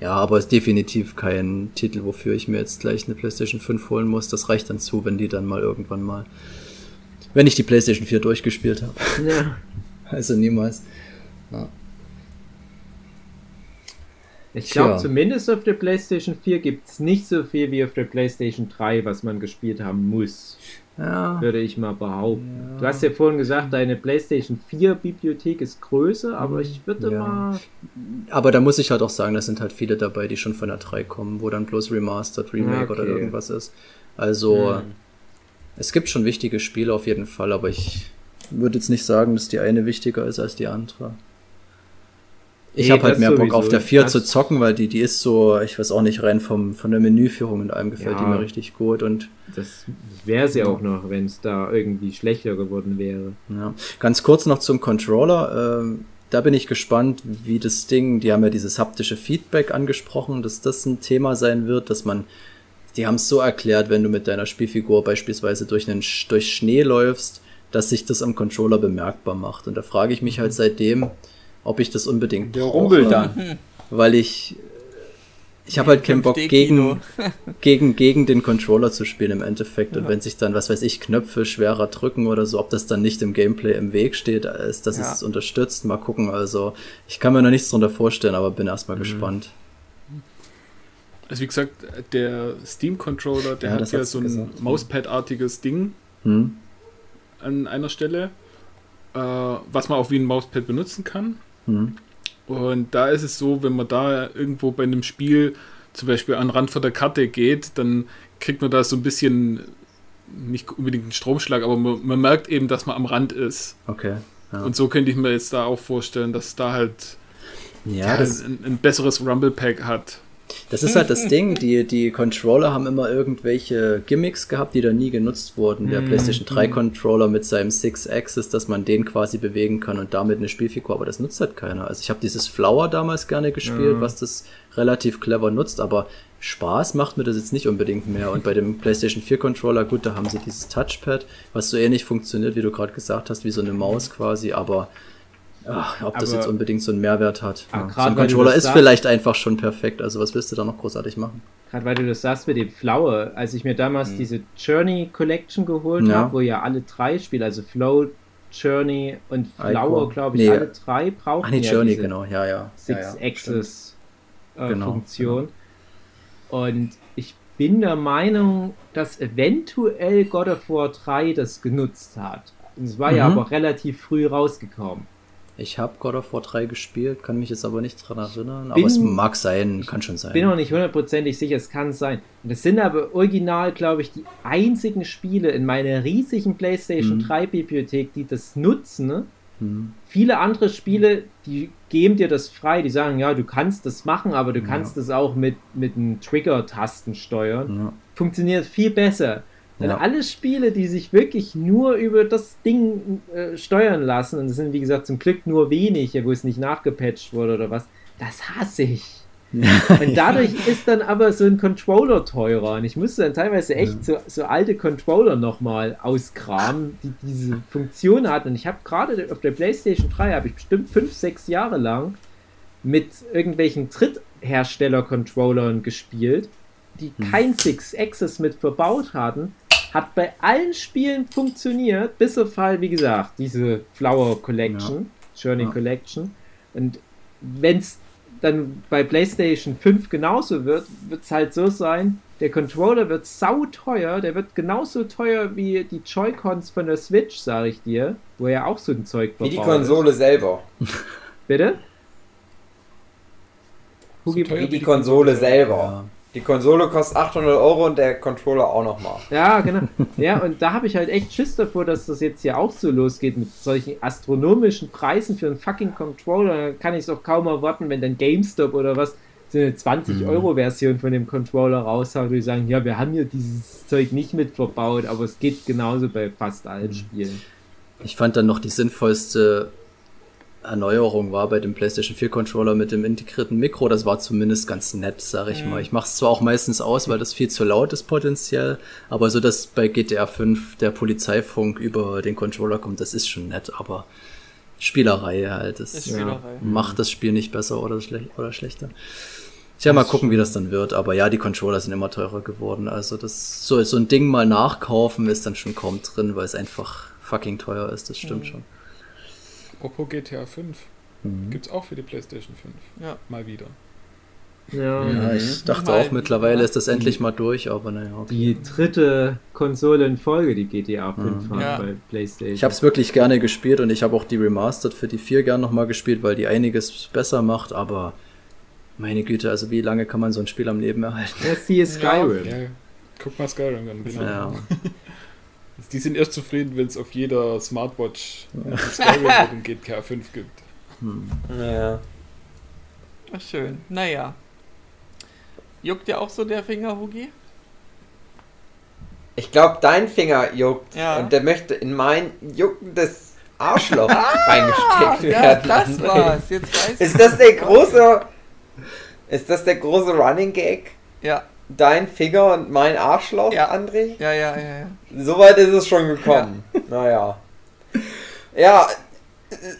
Ja, aber ist definitiv kein Titel, wofür ich mir jetzt gleich eine PlayStation 5 holen muss. Das reicht dann zu, wenn die dann mal irgendwann mal, wenn ich die PlayStation 4 durchgespielt habe. Ja. Also niemals. Ja. Ich glaube, zumindest auf der PlayStation 4 gibt es nicht so viel wie auf der PlayStation 3, was man gespielt haben muss, Ja, würde ich mal behaupten. Du hast ja vorhin gesagt, deine PlayStation 4 Bibliothek ist größer, aber ich würde Ja. mal. aber da muss ich halt auch sagen, da sind halt viele dabei, die schon von der 3 kommen, wo dann bloß Remastered, Remake Ja, oder okay. irgendwas ist. Also, Hm. es gibt schon wichtige Spiele auf jeden Fall, aber ich würde jetzt nicht sagen, dass die eine wichtiger ist als die andere. Ich Nee, habe halt mehr Bock sowieso. auf der 4 Das- zu zocken, weil die, die ist so, ich weiß auch nicht, rein vom, von der Menüführung und allem gefällt Ja. die mir richtig gut und Das wäre sie auch noch, wenn es da irgendwie schlechter geworden wäre. Ja. Ganz kurz noch zum Controller. Ähm, da bin ich gespannt, wie das Ding, die haben ja dieses haptische Feedback angesprochen, dass das ein Thema sein wird, dass man, die haben es so erklärt, wenn du mit deiner Spielfigur beispielsweise durch, einen, durch Schnee läufst, dass sich das am Controller bemerkbar macht. Und da frage ich mich halt seitdem, ob ich das unbedingt Der brauche, rumbelt dann. weil ich ich habe halt keinen Bock 5D-Kino. gegen, gegen, gegen den Controller zu spielen im Endeffekt. Und wenn sich dann, was weiß ich, Knöpfe schwerer drücken oder so, ob das dann nicht im Gameplay im Weg steht, ist, dass Ja. es unterstützt. Mal gucken. Also ich kann mir noch nichts drunter vorstellen, aber bin erstmal Mhm. gespannt. Also wie gesagt, der Steam-Controller, der Ja, hat das ja so ein gesagt. Mauspad-artiges Ding Hm? an einer Stelle, äh, was man auch wie ein Mauspad benutzen kann. Hm? Und da ist es so, wenn man da irgendwo bei einem Spiel zum Beispiel an den Rand von der Karte geht, dann kriegt man da so ein bisschen, nicht unbedingt einen Stromschlag, aber man, man merkt eben, dass man am Rand ist. Okay. Ja, Und so könnte ich mir jetzt da auch vorstellen, dass da halt ja das, ein, ein besseres Rumble-Pack hat. Das ist halt das Ding, die, die Controller haben immer irgendwelche Gimmicks gehabt, die da nie genutzt wurden. Der Mhm. PlayStation 3 Controller mit seinem Six-Axis, dass man den quasi bewegen kann und damit eine Spielfigur, aber das nutzt halt keiner. Also ich habe dieses Flower damals gerne gespielt, Ja. was das relativ clever nutzt, aber Spaß macht mir das jetzt nicht unbedingt mehr. Und bei dem PlayStation 4 Controller, gut, da haben sie dieses Touchpad, was so ähnlich funktioniert, wie du gerade gesagt hast, wie so eine Maus quasi, aber ach, ob das Aber- jetzt unbedingt so einen Mehrwert hat. Ah, Ja. So ein Controller ist sagst- vielleicht einfach schon perfekt. Also was willst du da noch großartig machen? Gerade weil du das sagst mit dem Flower, als ich mir damals diese Journey Collection geholt Ja. habe, wo ja alle drei Spiele, also Flow, Journey und Flower, glaube ich, Nee. alle drei brauchen Ach nee, ja Journey, diese genau, ja, ja. ja, ja. Six-Axis äh, Genau, Funktion. Und ich bin der Meinung, dass eventuell God of War 3 das genutzt hat. Es war ja Mhm. aber relativ früh rausgekommen. Ich habe God of War 3 gespielt, kann mich jetzt aber nicht dran erinnern. Bin- aber es mag sein, kann schon sein. bin auch nicht hundertprozentig sicher, es kann sein. Und es sind aber original, glaube ich, die einzigen Spiele in meiner riesigen PlayStation Mhm. 3 Bibliothek, die das nutzen. Ne? Hm. Viele andere Spiele, die geben dir das frei, die sagen, ja, du kannst das machen, aber du Ja. kannst es auch mit, mit einem Trigger-Tasten steuern. Ja. Funktioniert viel besser. Ja. alle Spiele, die sich wirklich nur über das Ding äh, steuern lassen, und es sind wie gesagt zum Glück nur wenige, wo es nicht nachgepatcht wurde oder was, das hasse ich. Und dadurch ist dann aber so ein Controller teurer. Und ich musste dann teilweise echt so, so alte Controller nochmal auskramen, die diese Funktion hatten. Und ich habe gerade auf der PlayStation 3, habe ich bestimmt fünf, sechs Jahre lang mit irgendwelchen Dritthersteller-Controllern gespielt, die kein Six-Axis mit verbaut hatten. Hat bei allen Spielen funktioniert, bis auf halt, wie gesagt, diese Flower Collection, Journey Ja. Collection. Und wenn es dann bei PlayStation 5 genauso wird, wird es halt so sein, der Controller wird sauteuer, der wird genauso teuer wie die Joy-Cons von der Switch, sage ich dir, wo ja auch so ein Zeug Wie die Konsole selber. ist. Bitte? Hugi, teuer Wie die Konsole selber. Ja. Die Konsole kostet 800 Euro und der Controller auch nochmal. Ja, genau. Ja, und da habe ich halt echt Schiss davor, dass das jetzt hier auch so losgeht mit solchen astronomischen Preisen für einen fucking Controller. Da kann ich es auch kaum erwarten, wenn dann GameStop oder was so eine 20-Euro-Version von dem Controller raushaut und die sagen, ja, wir haben hier dieses Zeug nicht mit verbaut, aber es geht genauso bei fast allen Spielen. Ich fand dann noch die sinnvollste Erneuerung war bei dem PlayStation 4 Controller mit dem integrierten Mikro. Das war zumindest ganz nett, sag ich mal. Ich mache es zwar auch meistens aus, weil das viel zu laut ist potenziell, aber so, dass bei GTA 5 der Polizeifunk über den Controller kommt, das ist schon nett, aber Spielerei halt. Das. Spielerei. macht das Spiel nicht besser oder, schlech oder schlechter. Tja, mal gucken, wie das dann wird. Aber ja, die Controller sind immer teurer geworden. Also das so, so ein Ding mal nachkaufen ist dann schon kaum drin, weil es einfach fucking teuer ist. Das stimmt schon. Oppo GTA 5 Mhm. gibt's auch für die PlayStation 5. Ja. Mal wieder. Ja. Ja, ich dachte Mal auch mittlerweile ist das endlich mal durch, aber naja. Okay. Die dritte Konsole in Folge, die GTA 5 Mhm. hat Ja. bei PlayStation. Ich habe es wirklich gerne gespielt und ich habe auch die Remastered für die 4 gern nochmal gespielt, weil die einiges besser macht, aber meine Güte, also wie lange kann man so ein Spiel am Leben erhalten? Ja, sie ist Skyrim. Ja, guck mal Skyrim an. Genau. Ja. Die sind erst zufrieden, wenn es auf jeder Smartwatch Skyrim mit dem GTA 5 gibt. Hm. Ja. Ach, schön. Naja. Juckt dir auch so der Finger, Hugi? Ich glaube, dein Finger juckt Ja. und der möchte in mein juckendes Arschloch reingesteckt ja, werden. das André. war's. Jetzt weiß ich. Ist das der große. Ist das der große Running Gag? Ja, Dein Finger und mein Arschloch, Ja. André? ja, ja, ja. ja. Soweit ist es schon gekommen. Naja. Ja,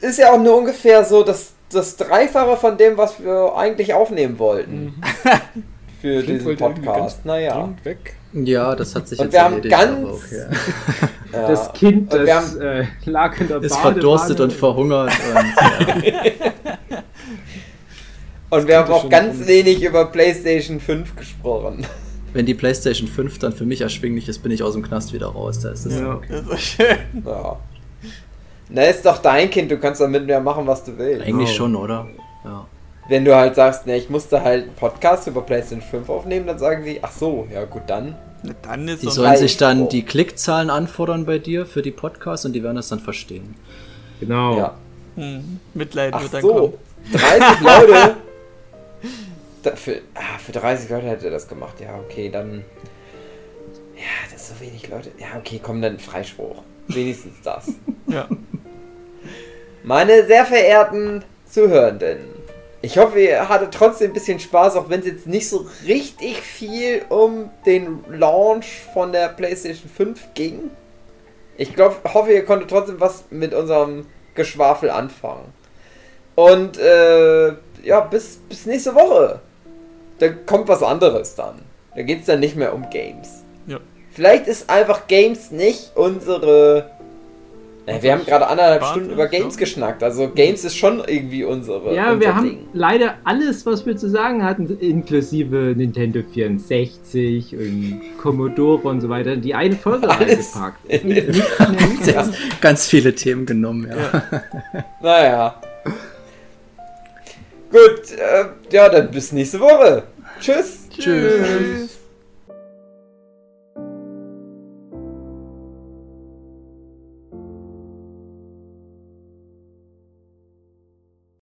ist ja auch nur ungefähr so das, das Dreifache von dem, was wir eigentlich aufnehmen wollten. Für Flint diesen Podcast. Naja. Weg. Ja, das hat sich Und jetzt wir haben erledigt, ganz- aber okay. Ja. Das Kind, das äh, lag in der Ist Badewanne. verdurstet und verhungert und ja. Und wir haben auch ganz kommen. wenig über PlayStation 5 gesprochen. wenn die PlayStation 5 dann für mich erschwinglich ist, bin ich aus dem Knast wieder raus. Da ist das Ja. Das ist schön. Ja. Na, ist doch dein Kind, du kannst damit mehr machen, was du willst. eigentlich Oh. schon, oder? Ja. Wenn du halt sagst, ne, ich musste halt einen Podcast über PlayStation 5 aufnehmen, dann sagen die, ach so, ja gut, dann. Na, Dann ist Die sollen sich dann die Klickzahlen anfordern bei dir für die Podcasts und die werden das dann verstehen. Genau. Ja. hm, Mitleid Ach wird dann so, kommen. 30 Leute. Für, ah, für 30 Leute hätte er das gemacht. Ja, okay, dann. Ja, das ist so wenig Leute. Ja, okay, komm, dann Freispruch. Wenigstens das. Ja. Meine sehr verehrten Zuhörenden, ich hoffe, ihr hattet trotzdem ein bisschen Spaß, auch wenn es jetzt nicht so richtig viel um den Launch von der PlayStation 5 ging. Ich glaube, hoffe, ihr konntet trotzdem was mit unserem Geschwafel anfangen. Und äh, ja, bis, bis nächste Woche. Da kommt was anderes dann. Da geht es dann nicht mehr um Games. Ja. Vielleicht ist einfach Games nicht unsere. Äh, wir haben gerade anderthalb Stunden über Games so. geschnackt. Also Games ist schon irgendwie unsere. Ja, unser wir haben Ding. leider alles, was wir zu sagen hatten, inklusive Nintendo 64 und Commodore und so weiter, in die eine Folge Alles. reingepackt. In- Nicht mehr Ja. Ganz viele Themen genommen, ja. Naja. Gut, äh, ja, dann bis nächste Woche. Tschüss. Tschüss. Tschüss.